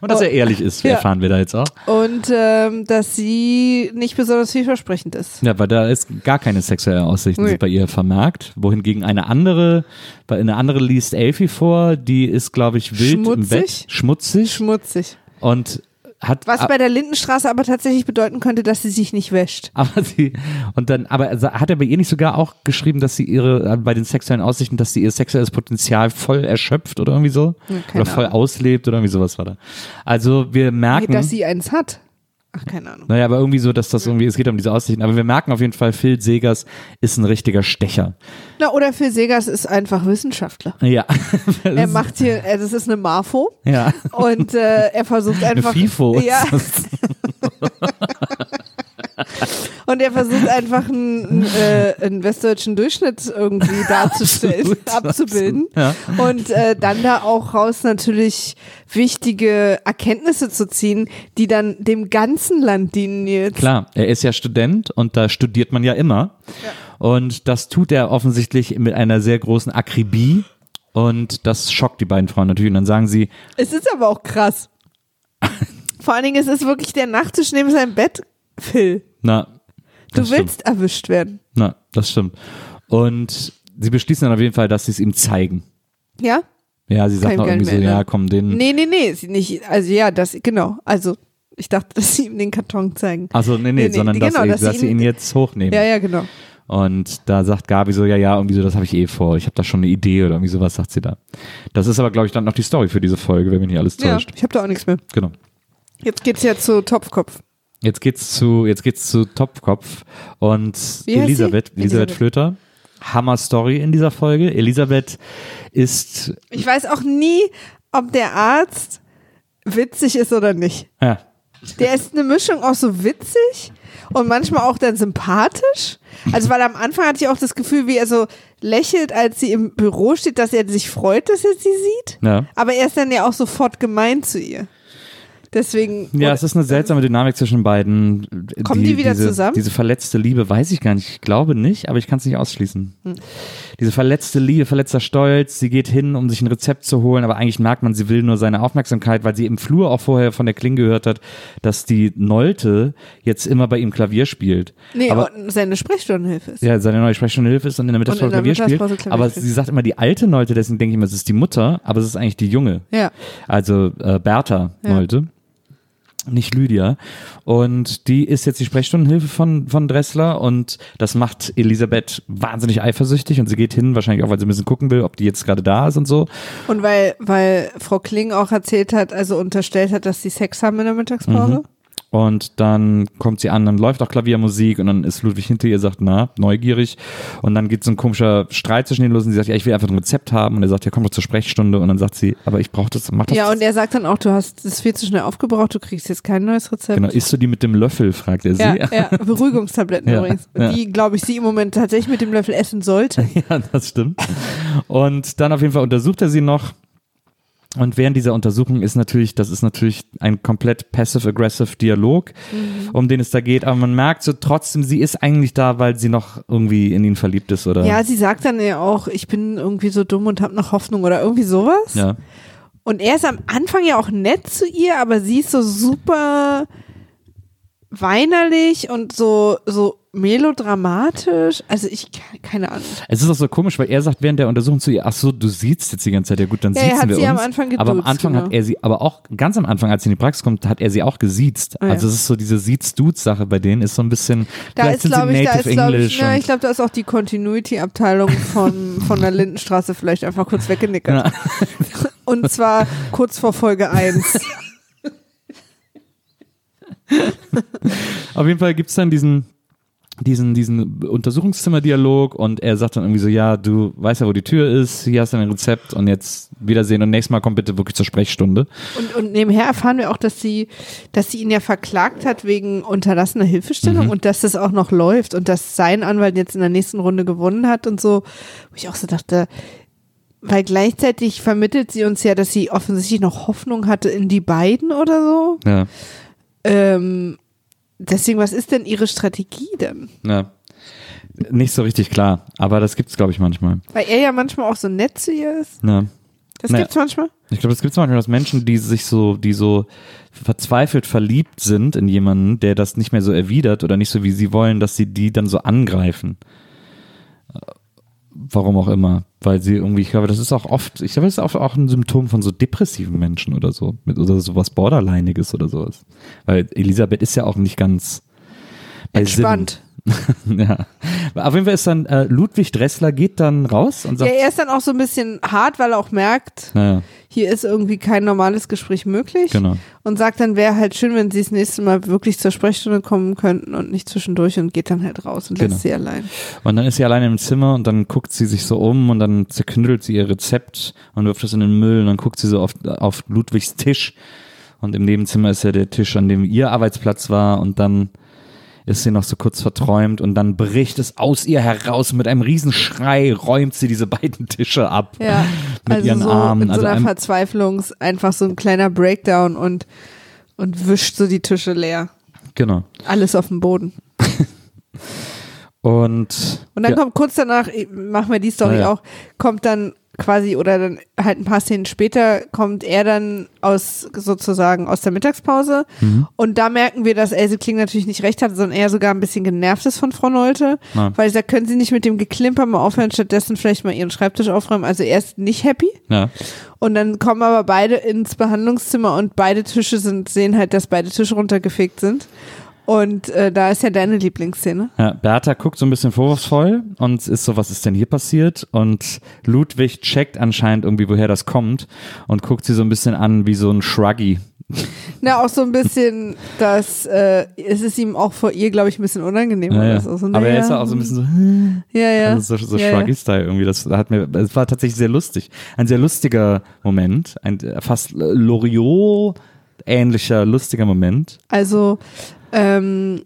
Und dass er ehrlich ist, Ja. erfahren wir da jetzt auch. Und ähm, dass sie nicht besonders vielversprechend ist. Ja, weil da ist gar keine sexuelle Aussichten Nee. bei ihr vermerkt. Wohingegen eine andere, eine andere liest Elfie vor, die ist, glaube ich, wild im Schmutzig? Bett, schmutzig Schmutzig. und hat Was bei der Lindenstraße aber tatsächlich bedeuten könnte, dass sie sich nicht wäscht. aber sie und dann aber sa- hat er bei ihr nicht sogar auch geschrieben, dass sie ihre äh, bei den sexuellen Aussichten, dass sie ihr sexuelles Potenzial voll erschöpft oder irgendwie so Ja, keine oder voll Ahnung. auslebt oder irgendwie sowas war da. Also wir merken Dass sie eins hat. Ach, keine Ahnung. Naja, aber irgendwie so, dass das irgendwie, es geht um diese Aussichten. Aber wir merken auf jeden Fall, Phil Segers ist ein richtiger Stecher. Na, oder Phil Segers ist einfach Wissenschaftler. Ja. Er macht hier, äh, das ist eine Marfo ja. und äh, er versucht einfach. FIFO. Ja. Und er versucht einfach einen, äh, einen westdeutschen Durchschnitt irgendwie darzustellen, abzubilden. Ja. Und äh, dann da auch raus natürlich wichtige Erkenntnisse zu ziehen, die dann dem ganzen Land dienen jetzt. Klar, er ist ja Student und da studiert man ja immer. Und das tut er offensichtlich mit einer sehr großen Akribie. Und das schockt die beiden Frauen natürlich. Und dann sagen sie, Es ist aber auch krass. Vor allen Dingen, es ist wirklich der Nachttisch neben seinem Bett, Phil. Na, Du das stimmt. willst erwischt werden. Na, das stimmt. Und sie beschließen dann auf jeden Fall, dass sie es ihm zeigen. Ja? Ja, sie sagt noch irgendwie so, ne? ja, komm, den. Nee, nee, nee, sie nicht. Also ja, das, genau. Also, ich dachte, dass sie ihm den Karton zeigen. Also nee, nee, Nee, nee, sondern dass, genau, sie, dass dass, sie ihn- ihn jetzt hochnehmen. Ja, ja, genau. Und da sagt Gabi so, ja, ja, irgendwie so, das habe ich eh vor. Ich habe da schon eine Idee oder irgendwie sowas, sagt sie da. Das ist aber, glaube ich, dann noch die Story für diese Folge, wenn mich nicht alles Ja, täuscht. ich habe da auch nichts mehr. Genau. Jetzt geht's ja zu Topfkopf. Jetzt geht's zu, jetzt geht's zu Topfkopf und Elisabeth? Elisabeth Elisabeth. Flöter. Hammer Story in dieser Folge. Elisabeth ist, Ich weiß auch nie, ob der Arzt witzig ist oder nicht. ja, Der ist eine Mischung aus so witzig und manchmal auch dann sympathisch. Also weil am Anfang hatte ich auch das Gefühl, wie er so lächelt, als sie im Büro steht, dass er sich freut, dass er sie sieht. ja. Aber er ist dann ja auch sofort gemein zu ihr. Deswegen. Ja, es ist eine seltsame Dynamik zwischen beiden. Kommen die wieder diese, zusammen? Diese verletzte Liebe, weiß ich gar nicht. Ich glaube nicht, aber ich kann es nicht ausschließen. Hm. Diese verletzte Liebe, verletzter Stolz, sie geht hin, um sich ein Rezept zu holen, aber eigentlich merkt man, sie will nur seine Aufmerksamkeit, weil sie im Flur auch vorher von der Kling gehört hat, dass die Nolte jetzt immer bei ihm Klavier spielt. nee, aber, seine Sprechstundenhilfe ist. ja, seine neue Sprechstundenhilfe ist und in der Mittagspause in der Klavier spielt. Mittagspause Klavier Aber spielt. sie sagt immer die alte Nolte, deswegen denke ich immer, es ist die Mutter, aber es ist eigentlich die junge. Ja. Also äh, Bertha Ja. Nolte. Nicht Lydia. Und die ist jetzt die Sprechstundenhilfe von, von Dressler und das macht Elisabeth wahnsinnig eifersüchtig und sie geht hin, wahrscheinlich auch, weil sie ein bisschen gucken will, ob die jetzt gerade da ist und so. Und weil, weil Frau Kling auch erzählt hat, also unterstellt hat, dass sie Sex haben in der Mittagspause. Und dann kommt sie an, dann läuft auch Klaviermusik und dann ist Ludwig hinter ihr, sagt, na, neugierig. Und dann geht so ein komischer Streit zwischen den los und sie sagt, ja, ich will einfach ein Rezept haben. Und er sagt, ja, komm doch zur Sprechstunde. Und dann sagt sie, aber ich brauche das, mach das. Ja, und er sagt dann auch, du hast das viel zu schnell aufgebraucht, du kriegst jetzt kein neues Rezept. Genau, isst du die mit dem Löffel, fragt er sie. ja, ja, Beruhigungstabletten Ja, übrigens. ja. Die, glaube ich, sie im Moment tatsächlich mit dem Löffel essen sollte. Ja, das stimmt. Und dann auf jeden Fall untersucht er sie noch. Und während dieser Untersuchung ist natürlich, das ist natürlich ein komplett passive-aggressive Dialog, Mhm. um den es da geht. Aber man merkt so trotzdem, sie ist eigentlich da, weil sie noch irgendwie in ihn verliebt ist, oder? Ja, sie sagt dann ja auch, ich bin irgendwie so dumm und habe noch Hoffnung oder irgendwie sowas. Ja. Und er ist am Anfang ja auch nett zu ihr, aber sie ist so super weinerlich und so, so melodramatisch. Also ich, keine Ahnung. Es ist auch so komisch, weil er sagt während der Untersuchung zu ihr, ach so, du siehst jetzt die ganze Zeit, ja gut, dann Ja, er siezen hat wir sie uns. am Anfang aber am geduzt, Anfang genau. hat er sie, aber auch ganz am Anfang, als sie in die Praxis kommt, hat er sie auch gesiezt. Ah, ja. Also es ist so diese Siezt-Dudes-Sache bei denen, ist so ein bisschen, Da ist, glaube ich, da ist, glaube English. ich, ja, ich glaube, da ist auch die Continuity-Abteilung von, von der Lindenstraße vielleicht einfach kurz weggenickert. Und zwar kurz vor Folge 1. Auf jeden Fall gibt's dann diesen, diesen, diesen Untersuchungszimmer-Dialog und er sagt dann irgendwie so, ja, du weißt ja, wo die Tür ist, hier hast du ein Rezept und jetzt Wiedersehen und nächstes Mal komm bitte wirklich zur Sprechstunde. Und, und nebenher erfahren wir auch, dass sie, dass sie ihn ja verklagt hat wegen unterlassener Hilfestellung Mhm. und dass das auch noch läuft und dass sein Anwalt jetzt in der nächsten Runde gewonnen hat und so. Wo ich auch so dachte, weil gleichzeitig vermittelt sie uns ja, dass sie offensichtlich noch Hoffnung hatte in die beiden oder so. Ja, Ähm, deswegen, was ist denn ihre Strategie denn? ja. Nicht so richtig klar, aber das gibt's, glaube ich, manchmal. Weil er ja manchmal auch so nett zu ihr ist. Ja. Das Naja. gibt's manchmal. Ich glaube, es gibt manchmal, dass Menschen, die sich so, die so verzweifelt verliebt sind in jemanden, der das nicht mehr so erwidert oder nicht so wie sie wollen, dass sie die dann so angreifen. Warum auch immer. Weil sie irgendwie, ich glaube, das ist auch oft, ich glaube, das ist auch, auch ein Symptom von so depressiven Menschen oder so. Mit, oder sowas Borderlineiges oder sowas. Weil Elisabeth ist ja auch nicht ganz bei Entspannt. Ja. Auf jeden Fall ist dann äh, Ludwig Dressler geht dann raus und Ja, sagt, er ist dann auch so ein bisschen hart, weil er auch merkt, naja, hier ist irgendwie kein normales Gespräch möglich. genau. Und sagt dann, wäre halt schön, wenn sie das nächste Mal wirklich zur Sprechstunde kommen könnten und nicht zwischendurch und geht dann halt raus und Genau. lässt sie allein. Und dann ist sie alleine im Zimmer und dann guckt sie sich so um und dann zerknüttelt sie ihr Rezept und wirft es in den Müll und dann guckt sie so auf, auf Ludwigs Tisch und im Nebenzimmer ist ja der Tisch, an dem ihr Arbeitsplatz war und dann ist sie noch so kurz verträumt und dann bricht es aus ihr heraus mit einem Riesenschrei räumt sie diese beiden Tische ab Ja, mit also ihren so Armen. in so Also einer Verzweiflung einfach so ein kleiner Breakdown und, und wischt so die Tische leer. genau. Alles auf dem Boden. Und, Und dann ja, kommt kurz danach, ich- machen wir die Story ja. auch, kommt dann quasi oder dann halt ein paar Szenen später kommt er dann aus sozusagen aus der Mittagspause Mhm. und da merken wir, dass Else Kling natürlich nicht recht hat, sondern eher sogar ein bisschen genervt ist von Frau Nolte, Ja. weil sie sagt, können Sie nicht mit dem Geklimper mal aufhören, stattdessen vielleicht mal Ihren Schreibtisch aufräumen. Also er ist nicht happy ja, und dann kommen aber beide ins Behandlungszimmer und beide Tische sind sehen halt, dass beide Tische runtergefegt sind. Und äh, da ist ja deine Lieblingsszene. Ja, Bertha guckt so ein bisschen vorwurfsvoll und ist so, was ist denn hier passiert? Und Ludwig checkt anscheinend irgendwie, woher das kommt und guckt sie so ein bisschen an wie so ein Shruggy. Na, auch so ein bisschen, dass äh, es ist ihm auch vor ihr, glaube ich, ein bisschen unangenehm. Ja, ja. so. Aber er ist ja auch so ein bisschen so, Ja, ja. also so, so ja. Shruggy-Style irgendwie. Das hat mir, es war tatsächlich sehr lustig. Ein sehr lustiger Moment, ein äh, fast Loriot-ähnlicher lustiger Moment. Also, ähm,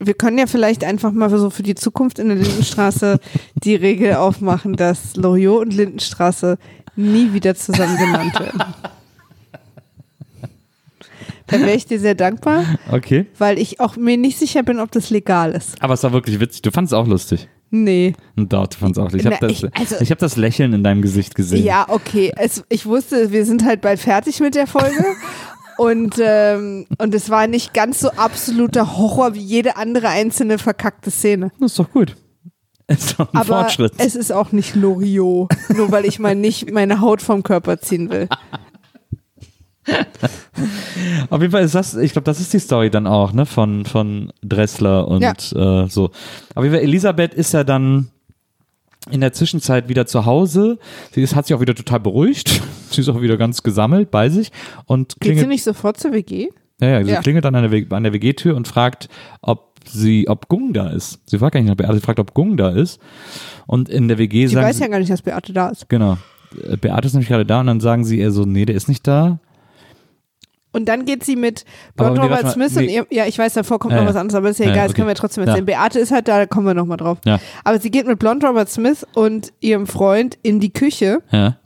wir können ja vielleicht einfach mal so für die Zukunft in der Lindenstraße die Regel aufmachen, dass Loriot und Lindenstraße nie wieder zusammen genannt werden. Da wäre ich dir sehr dankbar, Okay. weil ich auch mir nicht sicher bin, ob das legal ist. Aber es war wirklich witzig. Du fandest es auch lustig. Nee. Und dort fand es auch lustig. Ich habe das, also- ich hab das Lächeln in deinem Gesicht gesehen. Ja, okay. Es, ich wusste, wir sind halt bald fertig mit der Folge. Und, ähm, und es war nicht ganz so absoluter Horror wie jede andere einzelne verkackte Szene. Das ist doch gut. Ist doch ein Aber Fortschritt. es ist auch nicht Loriot, nur weil ich mal nicht meine Haut vom Körper ziehen will. Auf jeden Fall ist das, ich glaube, das ist die Story dann auch, ne, von, von Dressler und Ja. äh, so. Auf jeden Fall, Elisabeth ist ja dann in der Zwischenzeit wieder zu Hause. Sie ist, hat sich auch wieder total beruhigt. Sie ist auch wieder ganz gesammelt bei sich und Geht sie klingelt, nicht sofort zur WG? ja, ja, sie Ja. klingelt dann an der, an der WG-Tür und fragt, ob sie, ob Gung da ist. Sie fragt gar nicht nach Beate, sie fragt, ob Gung da ist. Und in der WG Sie sagen weiß ja gar nicht, dass Beate da ist. genau. Äh, Beate ist nämlich gerade da und dann sagen sie ihr so, nee, der ist nicht da. Und dann geht sie mit Blond nee, Robert mal, Smith und nee. ihr, ja, ich weiß, davor kommt Ja, noch ja. was anderes, aber ist ja Ja, egal, ja, das können wir okay. trotzdem erzählen. Beate ist halt da, da kommen wir nochmal drauf. Ja. Aber sie geht mit Blond Robert Smith und ihrem Freund in die Küche Ja.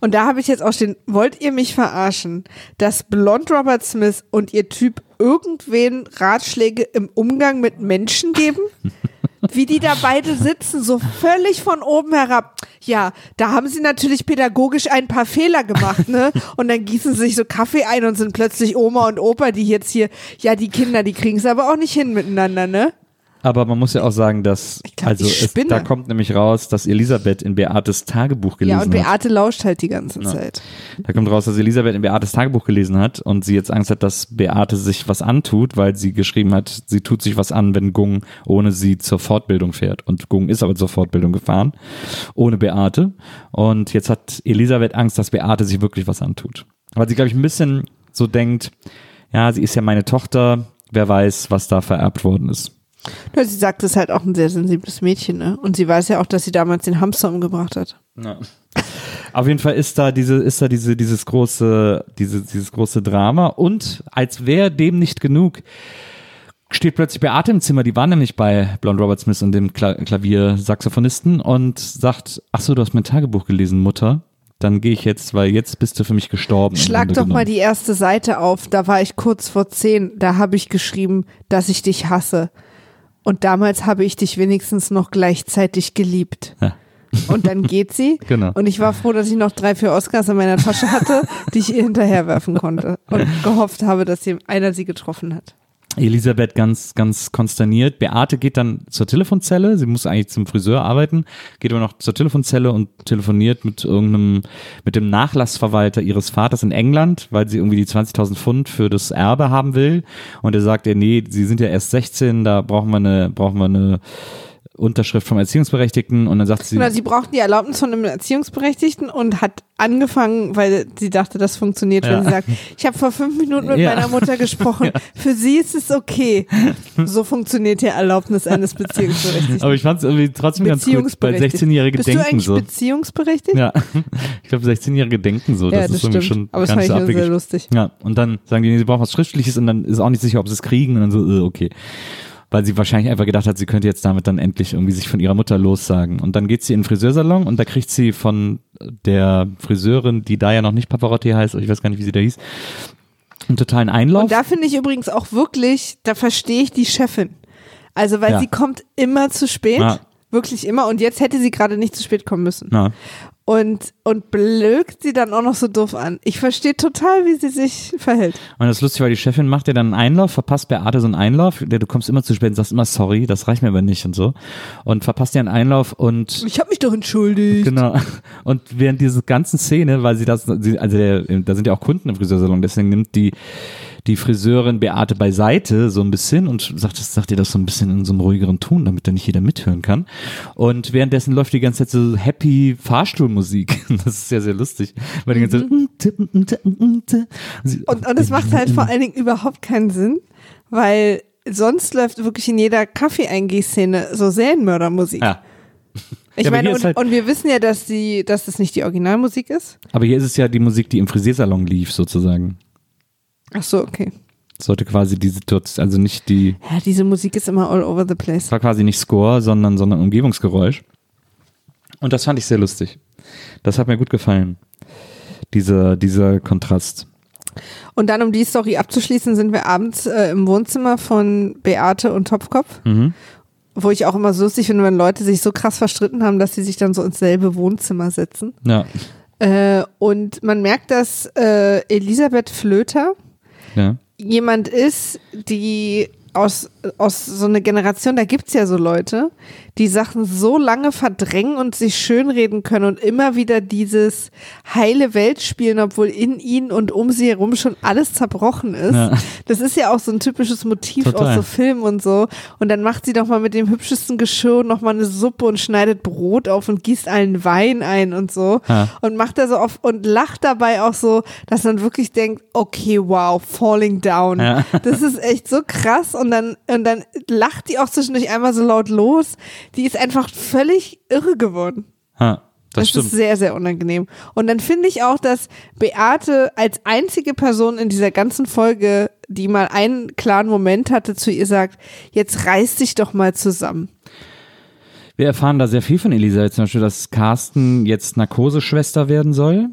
und da habe ich jetzt auch stehen, wollt ihr mich verarschen, dass Blond Robert Smith und ihr Typ irgendwen Ratschläge im Umgang mit Menschen geben? Wie die da beide sitzen, so völlig von oben herab. Ja, da haben sie natürlich pädagogisch ein paar Fehler gemacht, ne? Und dann gießen sie sich so Kaffee ein und sind plötzlich Oma und Opa, die jetzt hier, ja, die Kinder, die kriegen es aber auch nicht hin miteinander, ne? Aber man muss ja auch sagen, dass, glaub, also es, da kommt nämlich raus, dass Elisabeth in Beates Tagebuch gelesen Ja, und hat. Beate lauscht halt die ganze Zeit. Da kommt raus, dass Elisabeth in Beates Tagebuch gelesen hat und sie jetzt Angst hat, dass Beate sich was antut, weil sie geschrieben hat, sie tut sich was an, wenn Gung ohne sie zur Fortbildung fährt. Und Gung ist aber zur Fortbildung gefahren, ohne Beate. Und jetzt hat Elisabeth Angst, dass Beate sich wirklich was antut. Weil sie, glaube ich, ein bisschen so denkt, ja, sie ist ja meine Tochter, wer weiß, was da vererbt worden ist. Ja, sie sagt, es ist halt auch ein sehr sensibles Mädchen, ne? Und sie weiß ja auch, dass sie damals den Hamster umgebracht hat. Auf jeden Fall ist da diese, ist da diese, dieses große, diese, dieses große Drama und als wäre dem nicht genug, steht plötzlich Beate im Zimmer, die war nämlich bei Blond Robert Smith und dem Kla Klaviersaxophonisten und sagt, ach so, du hast mein Tagebuch gelesen, Mutter. Dann gehe ich jetzt, weil jetzt bist du für mich gestorben. Schlag doch mal die erste Seite auf. Da war ich kurz vor zehn. Da habe ich geschrieben, dass ich dich hasse. Und damals habe ich dich wenigstens noch gleichzeitig geliebt. Ja. Und dann geht sie. Genau. Und ich war froh, dass ich noch drei, vier Oscars in meiner Tasche hatte, die ich ihr hinterherwerfen konnte. Und gehofft habe, dass einer sie getroffen hat. Elisabeth ganz, ganz konsterniert. Beate geht dann zur Telefonzelle. Sie muss eigentlich zum Friseur arbeiten, geht aber noch zur Telefonzelle und telefoniert mit irgendeinem, mit dem Nachlassverwalter ihres Vaters in England, weil sie irgendwie die 20.000 Pfund für das Erbe haben will. Und er sagt ihr, nee, sie sind ja erst 16, da brauchen wir eine, brauchen wir eine Unterschrift vom Erziehungsberechtigten. Und dann sagt sie, Oder sie brauchten die Erlaubnis von einem Erziehungsberechtigten und hat angefangen, weil sie dachte, das funktioniert, wenn Ja. sie sagt, ich habe vor fünf Minuten mit Ja. meiner Mutter gesprochen. Für sie ist es okay. So funktioniert die Erlaubnis eines Beziehungsberechtigten. aber ich fand es irgendwie trotzdem ganz gut, weil 16-Jährige Bist du denken eigentlich so. beziehungsberechtigt? Ja, ich glaube, 16-Jährige denken so. Ja, das, das ist irgendwie stimmt. schon Aber das gar fand ich so sehr lustig. Ja, und dann sagen die, sie brauchen was Schriftliches und dann ist auch nicht sicher, ob sie es kriegen und dann so, äh, okay. Weil sie wahrscheinlich einfach gedacht hat, sie könnte jetzt damit dann endlich irgendwie sich von ihrer Mutter lossagen. Und dann geht sie in den Friseursalon und da kriegt sie von der Friseurin, die da ja noch nicht Pavarotti heißt, ich weiß gar nicht, wie sie da hieß, einen totalen Einlauf. Und da finde ich übrigens auch wirklich, da verstehe ich die Chefin. Also, weil Ja. sie kommt immer zu spät. Ja. Wirklich immer. Und jetzt hätte sie gerade nicht zu spät kommen müssen. Na, Und, und blökt sie dann auch noch so doof an. Ich verstehe total, wie sie sich verhält. und das ist lustig, weil die Chefin macht dir dann einen Einlauf, verpasst Beate so einen Einlauf, der du kommst immer zu spät und sagst immer sorry, das reicht mir aber nicht und so. Und verpasst dir einen Einlauf und Ich habe mich doch entschuldigt. Genau. Und während dieser ganzen Szene, weil sie das, also der, da sind ja auch Kunden im Friseursalon, deswegen nimmt die, die Friseurin Beate beiseite so ein bisschen und sagt, das sagt ihr das so ein bisschen in so einem ruhigeren Ton, damit da nicht jeder mithören kann. Und währenddessen läuft die ganze Zeit so happy Fahrstuhlmusik. Das ist sehr, sehr lustig. Weil die ganze Zeit, Sie- Und, und es macht halt vor allen Dingen überhaupt keinen Sinn, weil sonst läuft wirklich in jeder Kaffeeeingießszene so Serienmördermusik. ja. Ich Ja, meine, und, halt- und wir wissen ja, dass, die, dass das nicht die Originalmusik ist. Aber hier ist es ja die Musik, die im Friseursalon lief, sozusagen. Ach so, okay. Sollte quasi die Situation, also nicht die, Ja, diese Musik ist immer all over the place. Es war quasi nicht Score, sondern, sondern Umgebungsgeräusch. Und das fand ich sehr lustig. Das hat mir gut gefallen. Dieser, dieser Kontrast. Und dann, um die Story abzuschließen, sind wir abends äh, im Wohnzimmer von Beate und Topfkopf, Mhm. wo ich auch immer so lustig finde, wenn Leute sich so krass verstritten haben, dass sie sich dann so ins selbe Wohnzimmer setzen. Ja. Äh, und man merkt, dass äh, Elisabeth Flöter Ja. jemand ist, die aus, aus so einer Generation, da gibt's ja so Leute, die Sachen so lange verdrängen und sich schönreden können und immer wieder dieses heile Welt spielen, obwohl in ihnen und um sie herum schon alles zerbrochen ist. Ja. Das ist ja auch so ein typisches Motiv Total. aus so Filmen und so. Und dann macht sie doch mal mit dem hübschesten Geschirr noch mal eine Suppe und schneidet Brot auf und gießt allen Wein ein und so. Ja. Und macht da so auf und lacht dabei auch so, dass man wirklich denkt, okay, wow, falling down. Ja. Das ist echt so krass. Und dann, und dann lacht die auch zwischendurch einmal so laut los. Die ist einfach völlig irre geworden. Ha, das, Das, stimmt. ist sehr, sehr unangenehm. Und dann finde ich auch, dass Beate als einzige Person in dieser ganzen Folge, die mal einen klaren Moment hatte, zu ihr sagt, jetzt reiß dich doch mal zusammen. Wir erfahren da sehr viel von Elisabeth, zum Beispiel, dass Carsten jetzt Narkoseschwester werden soll.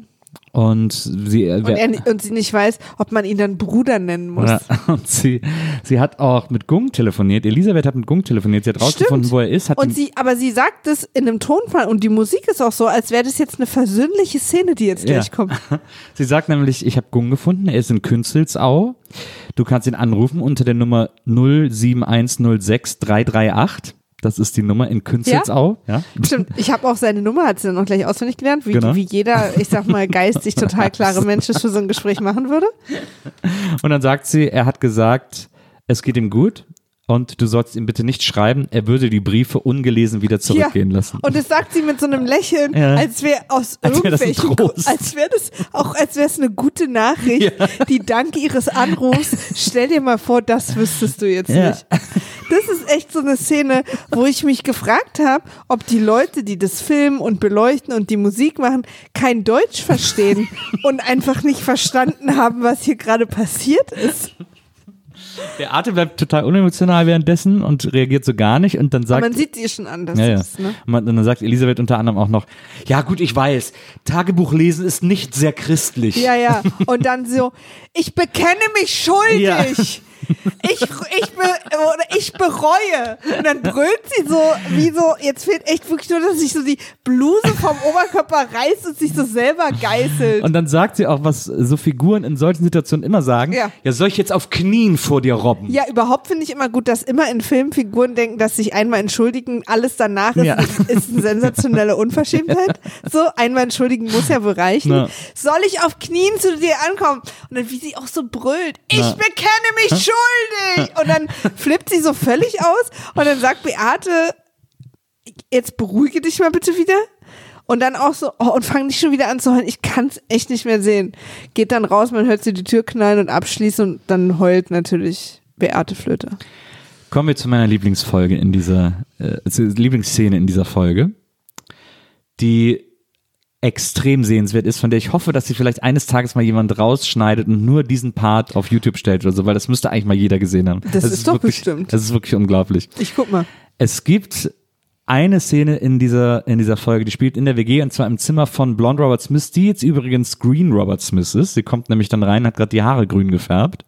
Und sie, äh, Und, er, und sie nicht weiß, ob man ihn dann Bruder nennen muss. Ja, und sie, sie hat auch mit Gung telefoniert. Elisabeth hat mit Gung telefoniert. Sie hat rausgefunden, Stimmt. wo er ist. Und sie, aber sie sagt es in einem Tonfall und die Musik ist auch so, als wäre das jetzt eine versöhnliche Szene, die jetzt Ja. gleich kommt. Sie sagt nämlich, ich habe Gung gefunden, er ist in Künzelsau. Du kannst ihn anrufen unter der Nummer 07106338. Das ist die Nummer in Künzelsau. Ja. Stimmt, ich habe auch seine Nummer, hat sie dann auch gleich auswendig gelernt, wie, Genau. wie jeder, ich sag mal, geistig total klare Mensch es für so ein Gespräch machen würde. Und dann sagt sie, er hat gesagt, es geht ihm gut und du sollst ihm bitte nicht schreiben, er würde die Briefe ungelesen wieder zurückgehen ja. lassen. Und das sagt sie mit so einem Lächeln, Ja. als wäre aus Als wär irgendwelchen, Trost. als wäre das auch, als wäre es eine gute Nachricht, die dank ihres Anrufs, stell dir mal vor, das wüsstest du jetzt Ja. nicht. Das ist echt so eine Szene, wo ich mich gefragt habe, ob die Leute, die das filmen und beleuchten und die Musik machen, kein Deutsch verstehen und einfach nicht verstanden haben, was hier gerade passiert ist. Beate bleibt total unemotional währenddessen und reagiert so gar nicht und dann Aber sagt man sieht sie schon an, dass Ja, ja. ist, ne? Und dann sagt Elisabeth unter anderem auch noch, ja gut, ich weiß, Tagebuch lesen ist nicht sehr christlich. Ja, ja. Und dann so, ich bekenne mich schuldig. Ja. Ich, ich, be, oder ich bereue. Und dann brüllt sie so, wie so, jetzt fehlt echt wirklich nur, dass sich so die Bluse vom Oberkörper reißt und sich so selber geißelt. Und dann sagt sie auch, was so Figuren in solchen Situationen immer sagen, Ja. ja soll ich jetzt auf Knien vor dir robben? ja, überhaupt finde ich immer gut, dass immer in Filmfiguren denken, dass sich einmal entschuldigen, alles danach ist, Ja. ist eine sensationelle Unverschämtheit. So, einmal entschuldigen muss ja wohl reichen. Na. Soll ich auf Knien zu dir ankommen? Und dann, wie sie auch so brüllt, ich Na. bekenne mich schuldig. Und dann flippt sie so völlig aus und dann sagt Beate, jetzt beruhige dich mal bitte wieder. Und dann auch so, oh, und fang nicht schon wieder an zu heulen. Ich kann es echt nicht mehr sehen. Geht dann raus, man hört sie die Tür knallen und abschließen und dann heult natürlich Beate Flöte. Kommen wir zu meiner Lieblingsfolge in dieser, äh, Lieblingsszene in dieser Folge, die extrem sehenswert ist, von der ich hoffe, dass sie vielleicht eines Tages mal jemand rausschneidet und nur diesen Part auf YouTube stellt oder so, weil das müsste eigentlich mal jeder gesehen haben. Das ist doch wirklich, bestimmt. Das ist wirklich unglaublich. Ich guck mal. Es gibt eine Szene in dieser, in dieser Folge, die spielt in der WG und zwar im Zimmer von Blonde Robert Smith, die jetzt übrigens Green Robert Smith ist. Sie kommt nämlich dann rein, hat gerade die Haare grün gefärbt.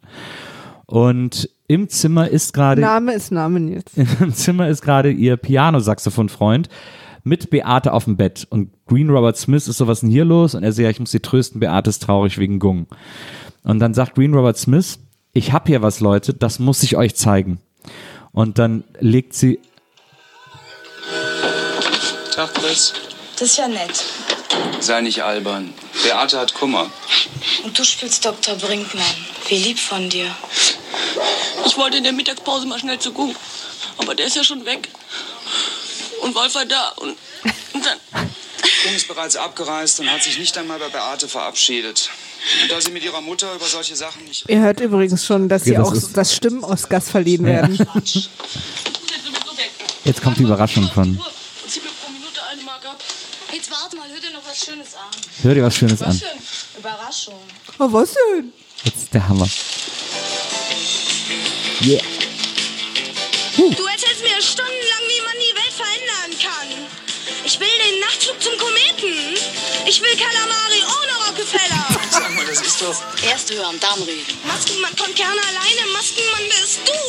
Und im Zimmer ist gerade Name ist Namen jetzt. im Zimmer ist gerade ihr Pianosaxophon-Freund mit Beate auf dem Bett. Und Green Robert Smith ist so, was ist denn hier los? Und er sagt, ja, ich muss sie trösten, Beate ist traurig wegen Gung. Und dann sagt Green Robert Smith, ich hab hier was, Leute, das muss ich euch zeigen. Und dann legt sie, Tag, Chris. Das ist ja nett. Sei nicht albern. Beate hat Kummer. Und du spielst Dr. Brinkmann. Wie lieb von dir. Ich wollte in der Mittagspause mal schnell zu Gung. Aber der ist ja schon weg. Und Wolf war da. Und, und dann. Gung ist bereits abgereist und hat sich nicht einmal bei Beate verabschiedet. Und da sie mit ihrer Mutter über solche Sachen nicht... Ihr hört übrigens schon, dass Ja, hier das auch ist- das Stimmen-Oscars verliehen werden. Jetzt kommt die Überraschung von, Und zieh mir pro Minute eine Mark ab. Jetzt warte mal, hör dir noch was Schönes an. hör dir was Schönes Was an. Überraschung. Oh, was denn? Jetzt ist der Hammer. Yeah. Du erzählst mir stundenlang, will den Nachtflug zum Kometen. Ich will Kalamari ohne Rockefeller. Sag mal, das ist doch... Erst hören, dann reden. Maskenmann kommt gerne alleine. Maskenmann bist du.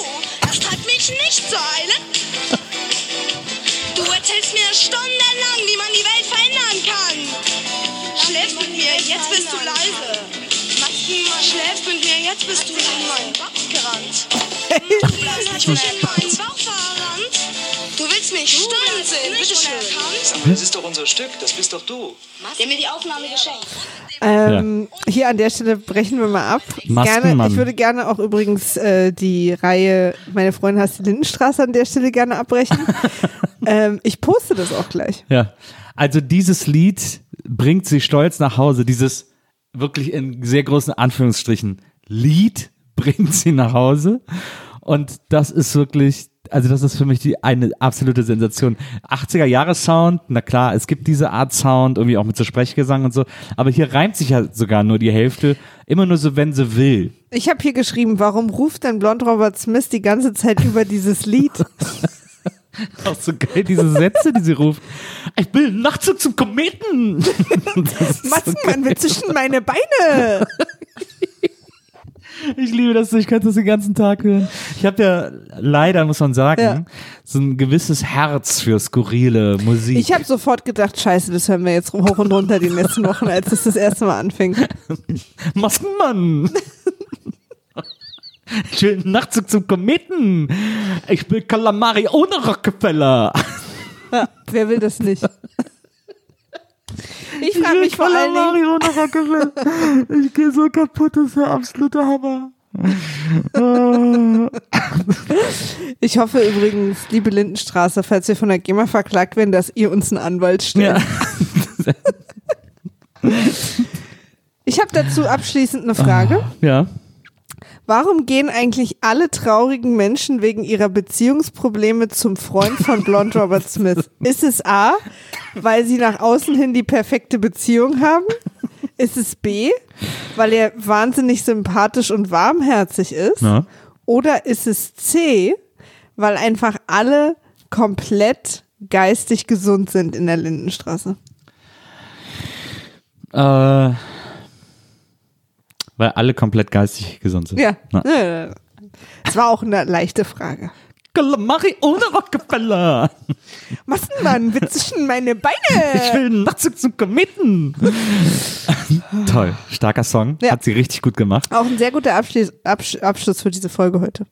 Das treibt mich nicht zur Eile. Du erzählst mir stundenlang, wie man die Welt verändern kann. Schläfst mit mir, jetzt bist du leise. Maskenmann, schläfst mit mir, jetzt bist du in meinen Bauch gerannt. Maskenmann hat mich verrannt. Du willst mich stundenlang Das ist doch unser Stück, das bist doch du. Der mir die Aufnahme geschenkt. Ähm, Hier an der Stelle brechen wir mal ab. Gerne, ich würde gerne auch übrigens äh, die Reihe Meine Freundin hasst die Lindenstraße an der Stelle gerne abbrechen. ähm, ich poste das auch gleich. Ja. Also dieses Lied bringt sie stolz nach Hause. Dieses wirklich in sehr großen Anführungsstrichen Lied bringt sie nach Hause. Und das ist wirklich, also das ist für mich die eine absolute Sensation. 80er Jahre Sound, na klar, es gibt diese Art Sound, irgendwie auch mit so Sprechgesang und so. Aber hier reimt sich ja sogar nur die Hälfte. Immer nur so, wenn sie will. Ich habe hier geschrieben, warum ruft denn Blond Robert Smith die ganze Zeit über dieses Lied? Auch so geil, diese Sätze, die sie ruft. Ich will einen Nachtzug zum Kometen. Ist so will zwischen meine Beine. Ich liebe das, ich könnte das den ganzen Tag hören. Ich habe ja leider, muss man sagen, Ja. so ein gewisses Herz für skurrile Musik. Ich habe sofort gedacht, scheiße, das hören wir jetzt hoch und runter die letzten Wochen, als es das erste Mal anfing. Maskenmann! Ich will einen Nachtzug zum Kometen. Ich will Kalamari ohne Rockefeller. Ja, wer will das nicht? Ich frage mich vor Dingen, Kalamari ohne Rockefeller. Ich gehe so kaputt, das ist der absolute Hammer. ich hoffe übrigens, liebe Lindenstraße, falls wir von der GEMA verklagt werden, dass ihr uns einen Anwalt stellt. Ja. Ich habe dazu abschließend eine Frage. ja. Warum gehen eigentlich alle traurigen Menschen wegen ihrer Beziehungsprobleme zum Freund von Blond Robert Smith? Ist es A, weil sie nach außen hin die perfekte Beziehung haben? Ist es B, weil er wahnsinnig sympathisch und warmherzig ist? Ja. Oder ist es C, weil einfach alle komplett geistig gesund sind in der Lindenstraße? Äh, weil alle komplett geistig gesund sind. Ja. Das war auch eine leichte Frage. Kalamari ohne Rockefeller. Massenmann, wir zwischen meine Beine. Ich will einen Nachtzug zum Kometen. Toll, starker Song. Ja. Hat sie richtig gut gemacht. Auch ein sehr guter Abschluss, Absch Abschluss für diese Folge heute.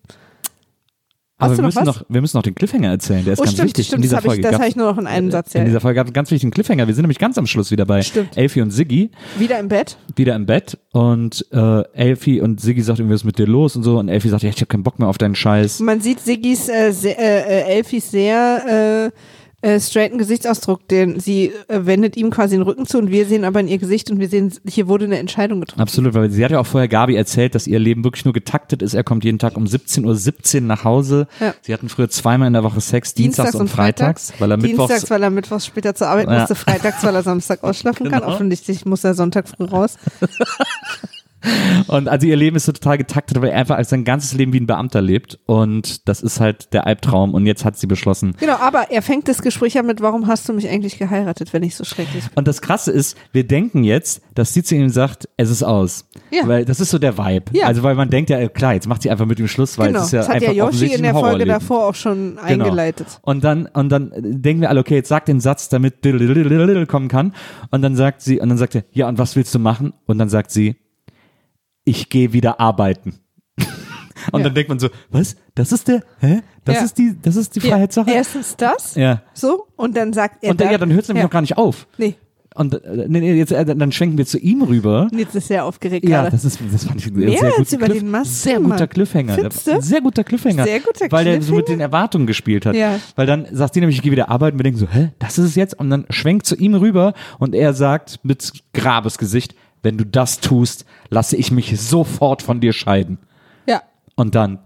Aber wir müssen, noch, wir müssen noch den Cliffhanger erzählen. Der ist Oh, ganz stimmt, wichtig. stimmt, in dieser das habe ich, Folge das habe ich nur noch in einem Satz. in Ja. dieser Folge gab es einen ganz wichtigen Cliffhanger. Wir sind nämlich ganz am Schluss wieder bei Stimmt. Elfie und Siggi. Wieder im Bett. wieder im Bett und äh, Elfie und Siggi sagt irgendwie, was ist mit dir los und so und Elfie sagt, ja, ich habe keinen Bock mehr auf deinen Scheiß. Man sieht Siggis, äh, sehr, äh, äh, Elfis sehr äh, äh, straighten Gesichtsausdruck, den sie äh, wendet ihm quasi den Rücken zu und wir sehen aber in ihr Gesicht und wir sehen, hier wurde eine Entscheidung getroffen. Absolut, weil sie hat ja auch vorher Gabi erzählt, dass ihr Leben wirklich nur getaktet ist. Er kommt jeden Tag um 17.17 Uhr nach Hause. Ja. Sie hatten früher zweimal in der Woche Sex, Dienstags, und Freitags, weil er Mittwochs Dienstags, weil er mittwochs später zur Arbeit Ja. musste, freitags, weil er Samstag ausschlafen kann. Genau. Offensichtlich muss er Sonntag früh raus. Und also ihr Leben ist so total getaktet, weil er einfach als sein ganzes Leben wie ein Beamter lebt. Und das ist halt der Albtraum. Und jetzt hat sie beschlossen. Genau, aber er fängt das Gespräch an mit, warum hast du mich eigentlich geheiratet, wenn ich so schrecklich bin? Und das Krasse ist, wir denken jetzt, dass sie zu ihm sagt, es ist aus. Ja. Weil das ist so der Vibe. Ja. Also weil man denkt ja, klar, jetzt macht sie einfach mit ihm Schluss, weil genau, es ist ja das hat ja Yoshi in der Folge davor auch schon Genau. eingeleitet. Und dann, und dann denken wir alle, okay, jetzt sag den Satz, damit kommen kann. Und dann sagt sie, und dann sagt er, ja, und was willst du machen? Und dann sagt sie, ich gehe wieder arbeiten. Und Ja. dann denkt man so, was? Das ist der, hä? Das Ja. ist die, das ist die Ja, Freiheitssache? Erstens das, Ja. so, und dann sagt er. Und dann, ja, dann hört es nämlich ja. noch gar nicht auf. Nee, Und äh, nee, nee, jetzt, äh, dann schwenken wir zu ihm rüber. jetzt ist er aufgeregt Ja, gerade. das ist, das fand ich Mehr sehr guter über Cliff, den Masken, Sehr guter. Cliffhanger. Ein Sehr guter Cliffhanger. Sehr guter Weil der so mit Cliffhanger? den Erwartungen gespielt hat. Ja. Weil dann sagt die nämlich, ich gehe wieder arbeiten. Wir denken so, hä, das ist es jetzt? Und dann schwenkt zu ihm rüber und er sagt mit Grabesgesicht, wenn du das tust, lasse ich mich sofort von dir scheiden. ja, Und dann,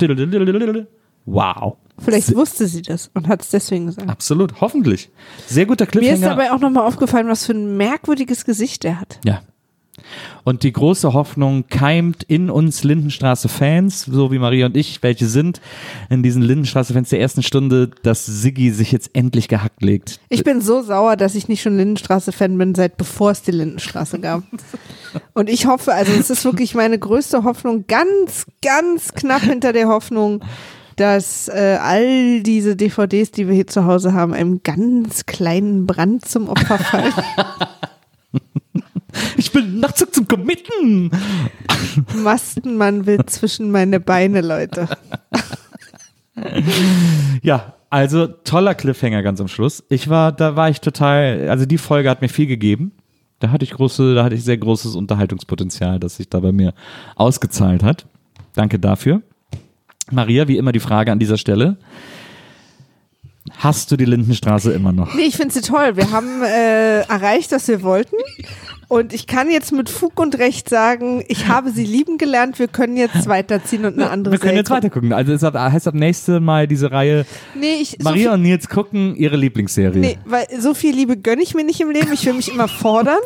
wow. vielleicht wusste sie das und hat es deswegen gesagt. Absolut, hoffentlich. Sehr guter Mir Cliffhanger. ist dabei auch nochmal aufgefallen, was für ein merkwürdiges Gesicht er hat. Ja. Und die große Hoffnung keimt in uns Lindenstraße-Fans, so wie Maria und ich, welche sind in diesen Lindenstraße-Fans der ersten Stunde, dass Siggi sich jetzt endlich gehackt legt. Ich bin so sauer, dass ich nicht schon Lindenstraße-Fan bin, seit bevor es die Lindenstraße gab. Und ich hoffe, also es ist wirklich meine größte Hoffnung, ganz, ganz knapp hinter der Hoffnung, dass äh, all diese DVDs, die wir hier zu Hause haben, einem ganz kleinen Brand zum Opfer fallen. Ich bin Nachtzug zum Committen. Mastenmann will zwischen meine Beine, Leute. Ja, Also toller Cliffhanger ganz am Schluss. Ich war, da war ich total, also die Folge hat mir viel gegeben. Da hatte ich große, da hatte ich sehr großes Unterhaltungspotenzial, das sich da bei mir ausgezahlt hat. Danke dafür. Maria, wie immer die Frage an dieser Stelle. Hast du die Lindenstraße immer noch? Nee, ich finde sie toll. Wir haben äh, erreicht, was wir wollten. Und ich kann jetzt mit Fug und Recht sagen, ich habe sie lieben gelernt. Wir können jetzt weiterziehen und eine andere Wir können Serie jetzt weiter gucken. Also es heißt ab nächste Mal diese Reihe. Nee, ich, so Maria viel, und Nils gucken ihre Lieblingsserie. nee, weil so viel Liebe gönne ich mir nicht im Leben. Ich will mich immer fordern.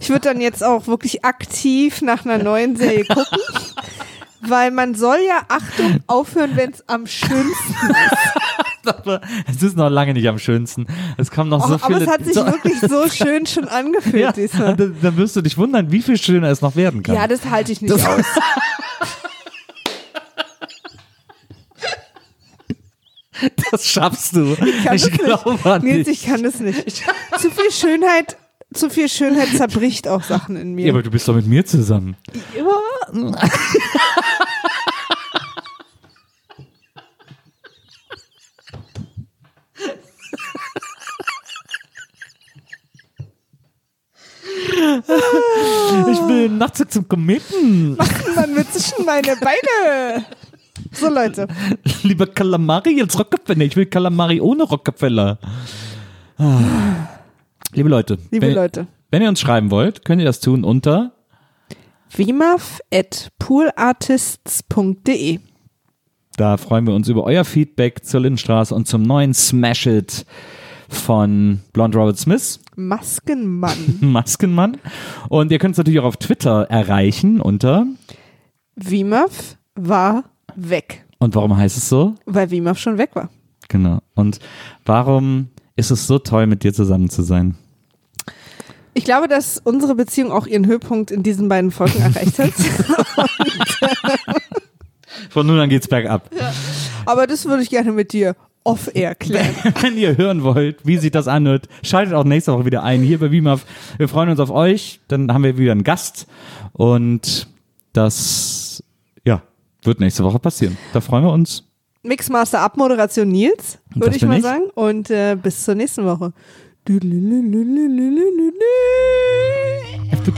Ich würde dann jetzt auch wirklich aktiv nach einer neuen Serie gucken. Weil man soll ja, Achtung, aufhören, wenn es am schönsten Aber es ist noch lange nicht am schönsten. Es kommen noch Och, so aber viele. es hat sich so, wirklich so schön schon angefühlt ja, diesmal. dann, dann wirst du dich wundern, wie viel schöner es noch werden kann. Ja, das halte ich nicht aus. das schaffst du. Ich, kann das glaube nicht. an Nils, ich kann das nicht. Zu viel Schönheit, zu viel Schönheit zerbricht auch Sachen in Ja, mir. aber du bist doch mit mir zusammen. Ich will Nachtzug zum Kometen. Man wird zwischen meine Beine. So, Leute. Lieber Kalamari als Rockefeller. Ich will Kalamari ohne Rockefeller. Liebe Leute. Liebe wenn, Leute. Wenn ihr uns schreiben wollt, könnt ihr das tun unter Wimaf at poolartists.de Da freuen wir uns über euer Feedback zur Lindenstraße und zum neuen Smash It von Blonde Robert Smith, Maskenmann. Maskenmann. Und ihr könnt es natürlich auch auf Twitter erreichen unter. Wimaf war weg, Und warum heißt es so? weil Wimaf schon weg war. Genau. Und warum ist es so toll, mit dir zusammen zu sein? Ich glaube, dass unsere Beziehung auch ihren Höhepunkt in diesen beiden Folgen erreicht hat. Von nun an geht's bergab. Aber das würde ich gerne mit dir off-air klären. Wenn ihr hören wollt, wie sich das anhört, schaltet auch nächste Woche wieder ein hier bei WIMAF. Wir freuen uns auf euch. Dann haben wir wieder einen Gast. Und das, ja, wird nächste Woche passieren. Da freuen wir uns. Mixmaster Abmoderation Nils, würde ich mal ich. sagen. Und äh, bis zur nächsten Woche.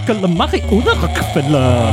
Kalamari oder Rockefeller.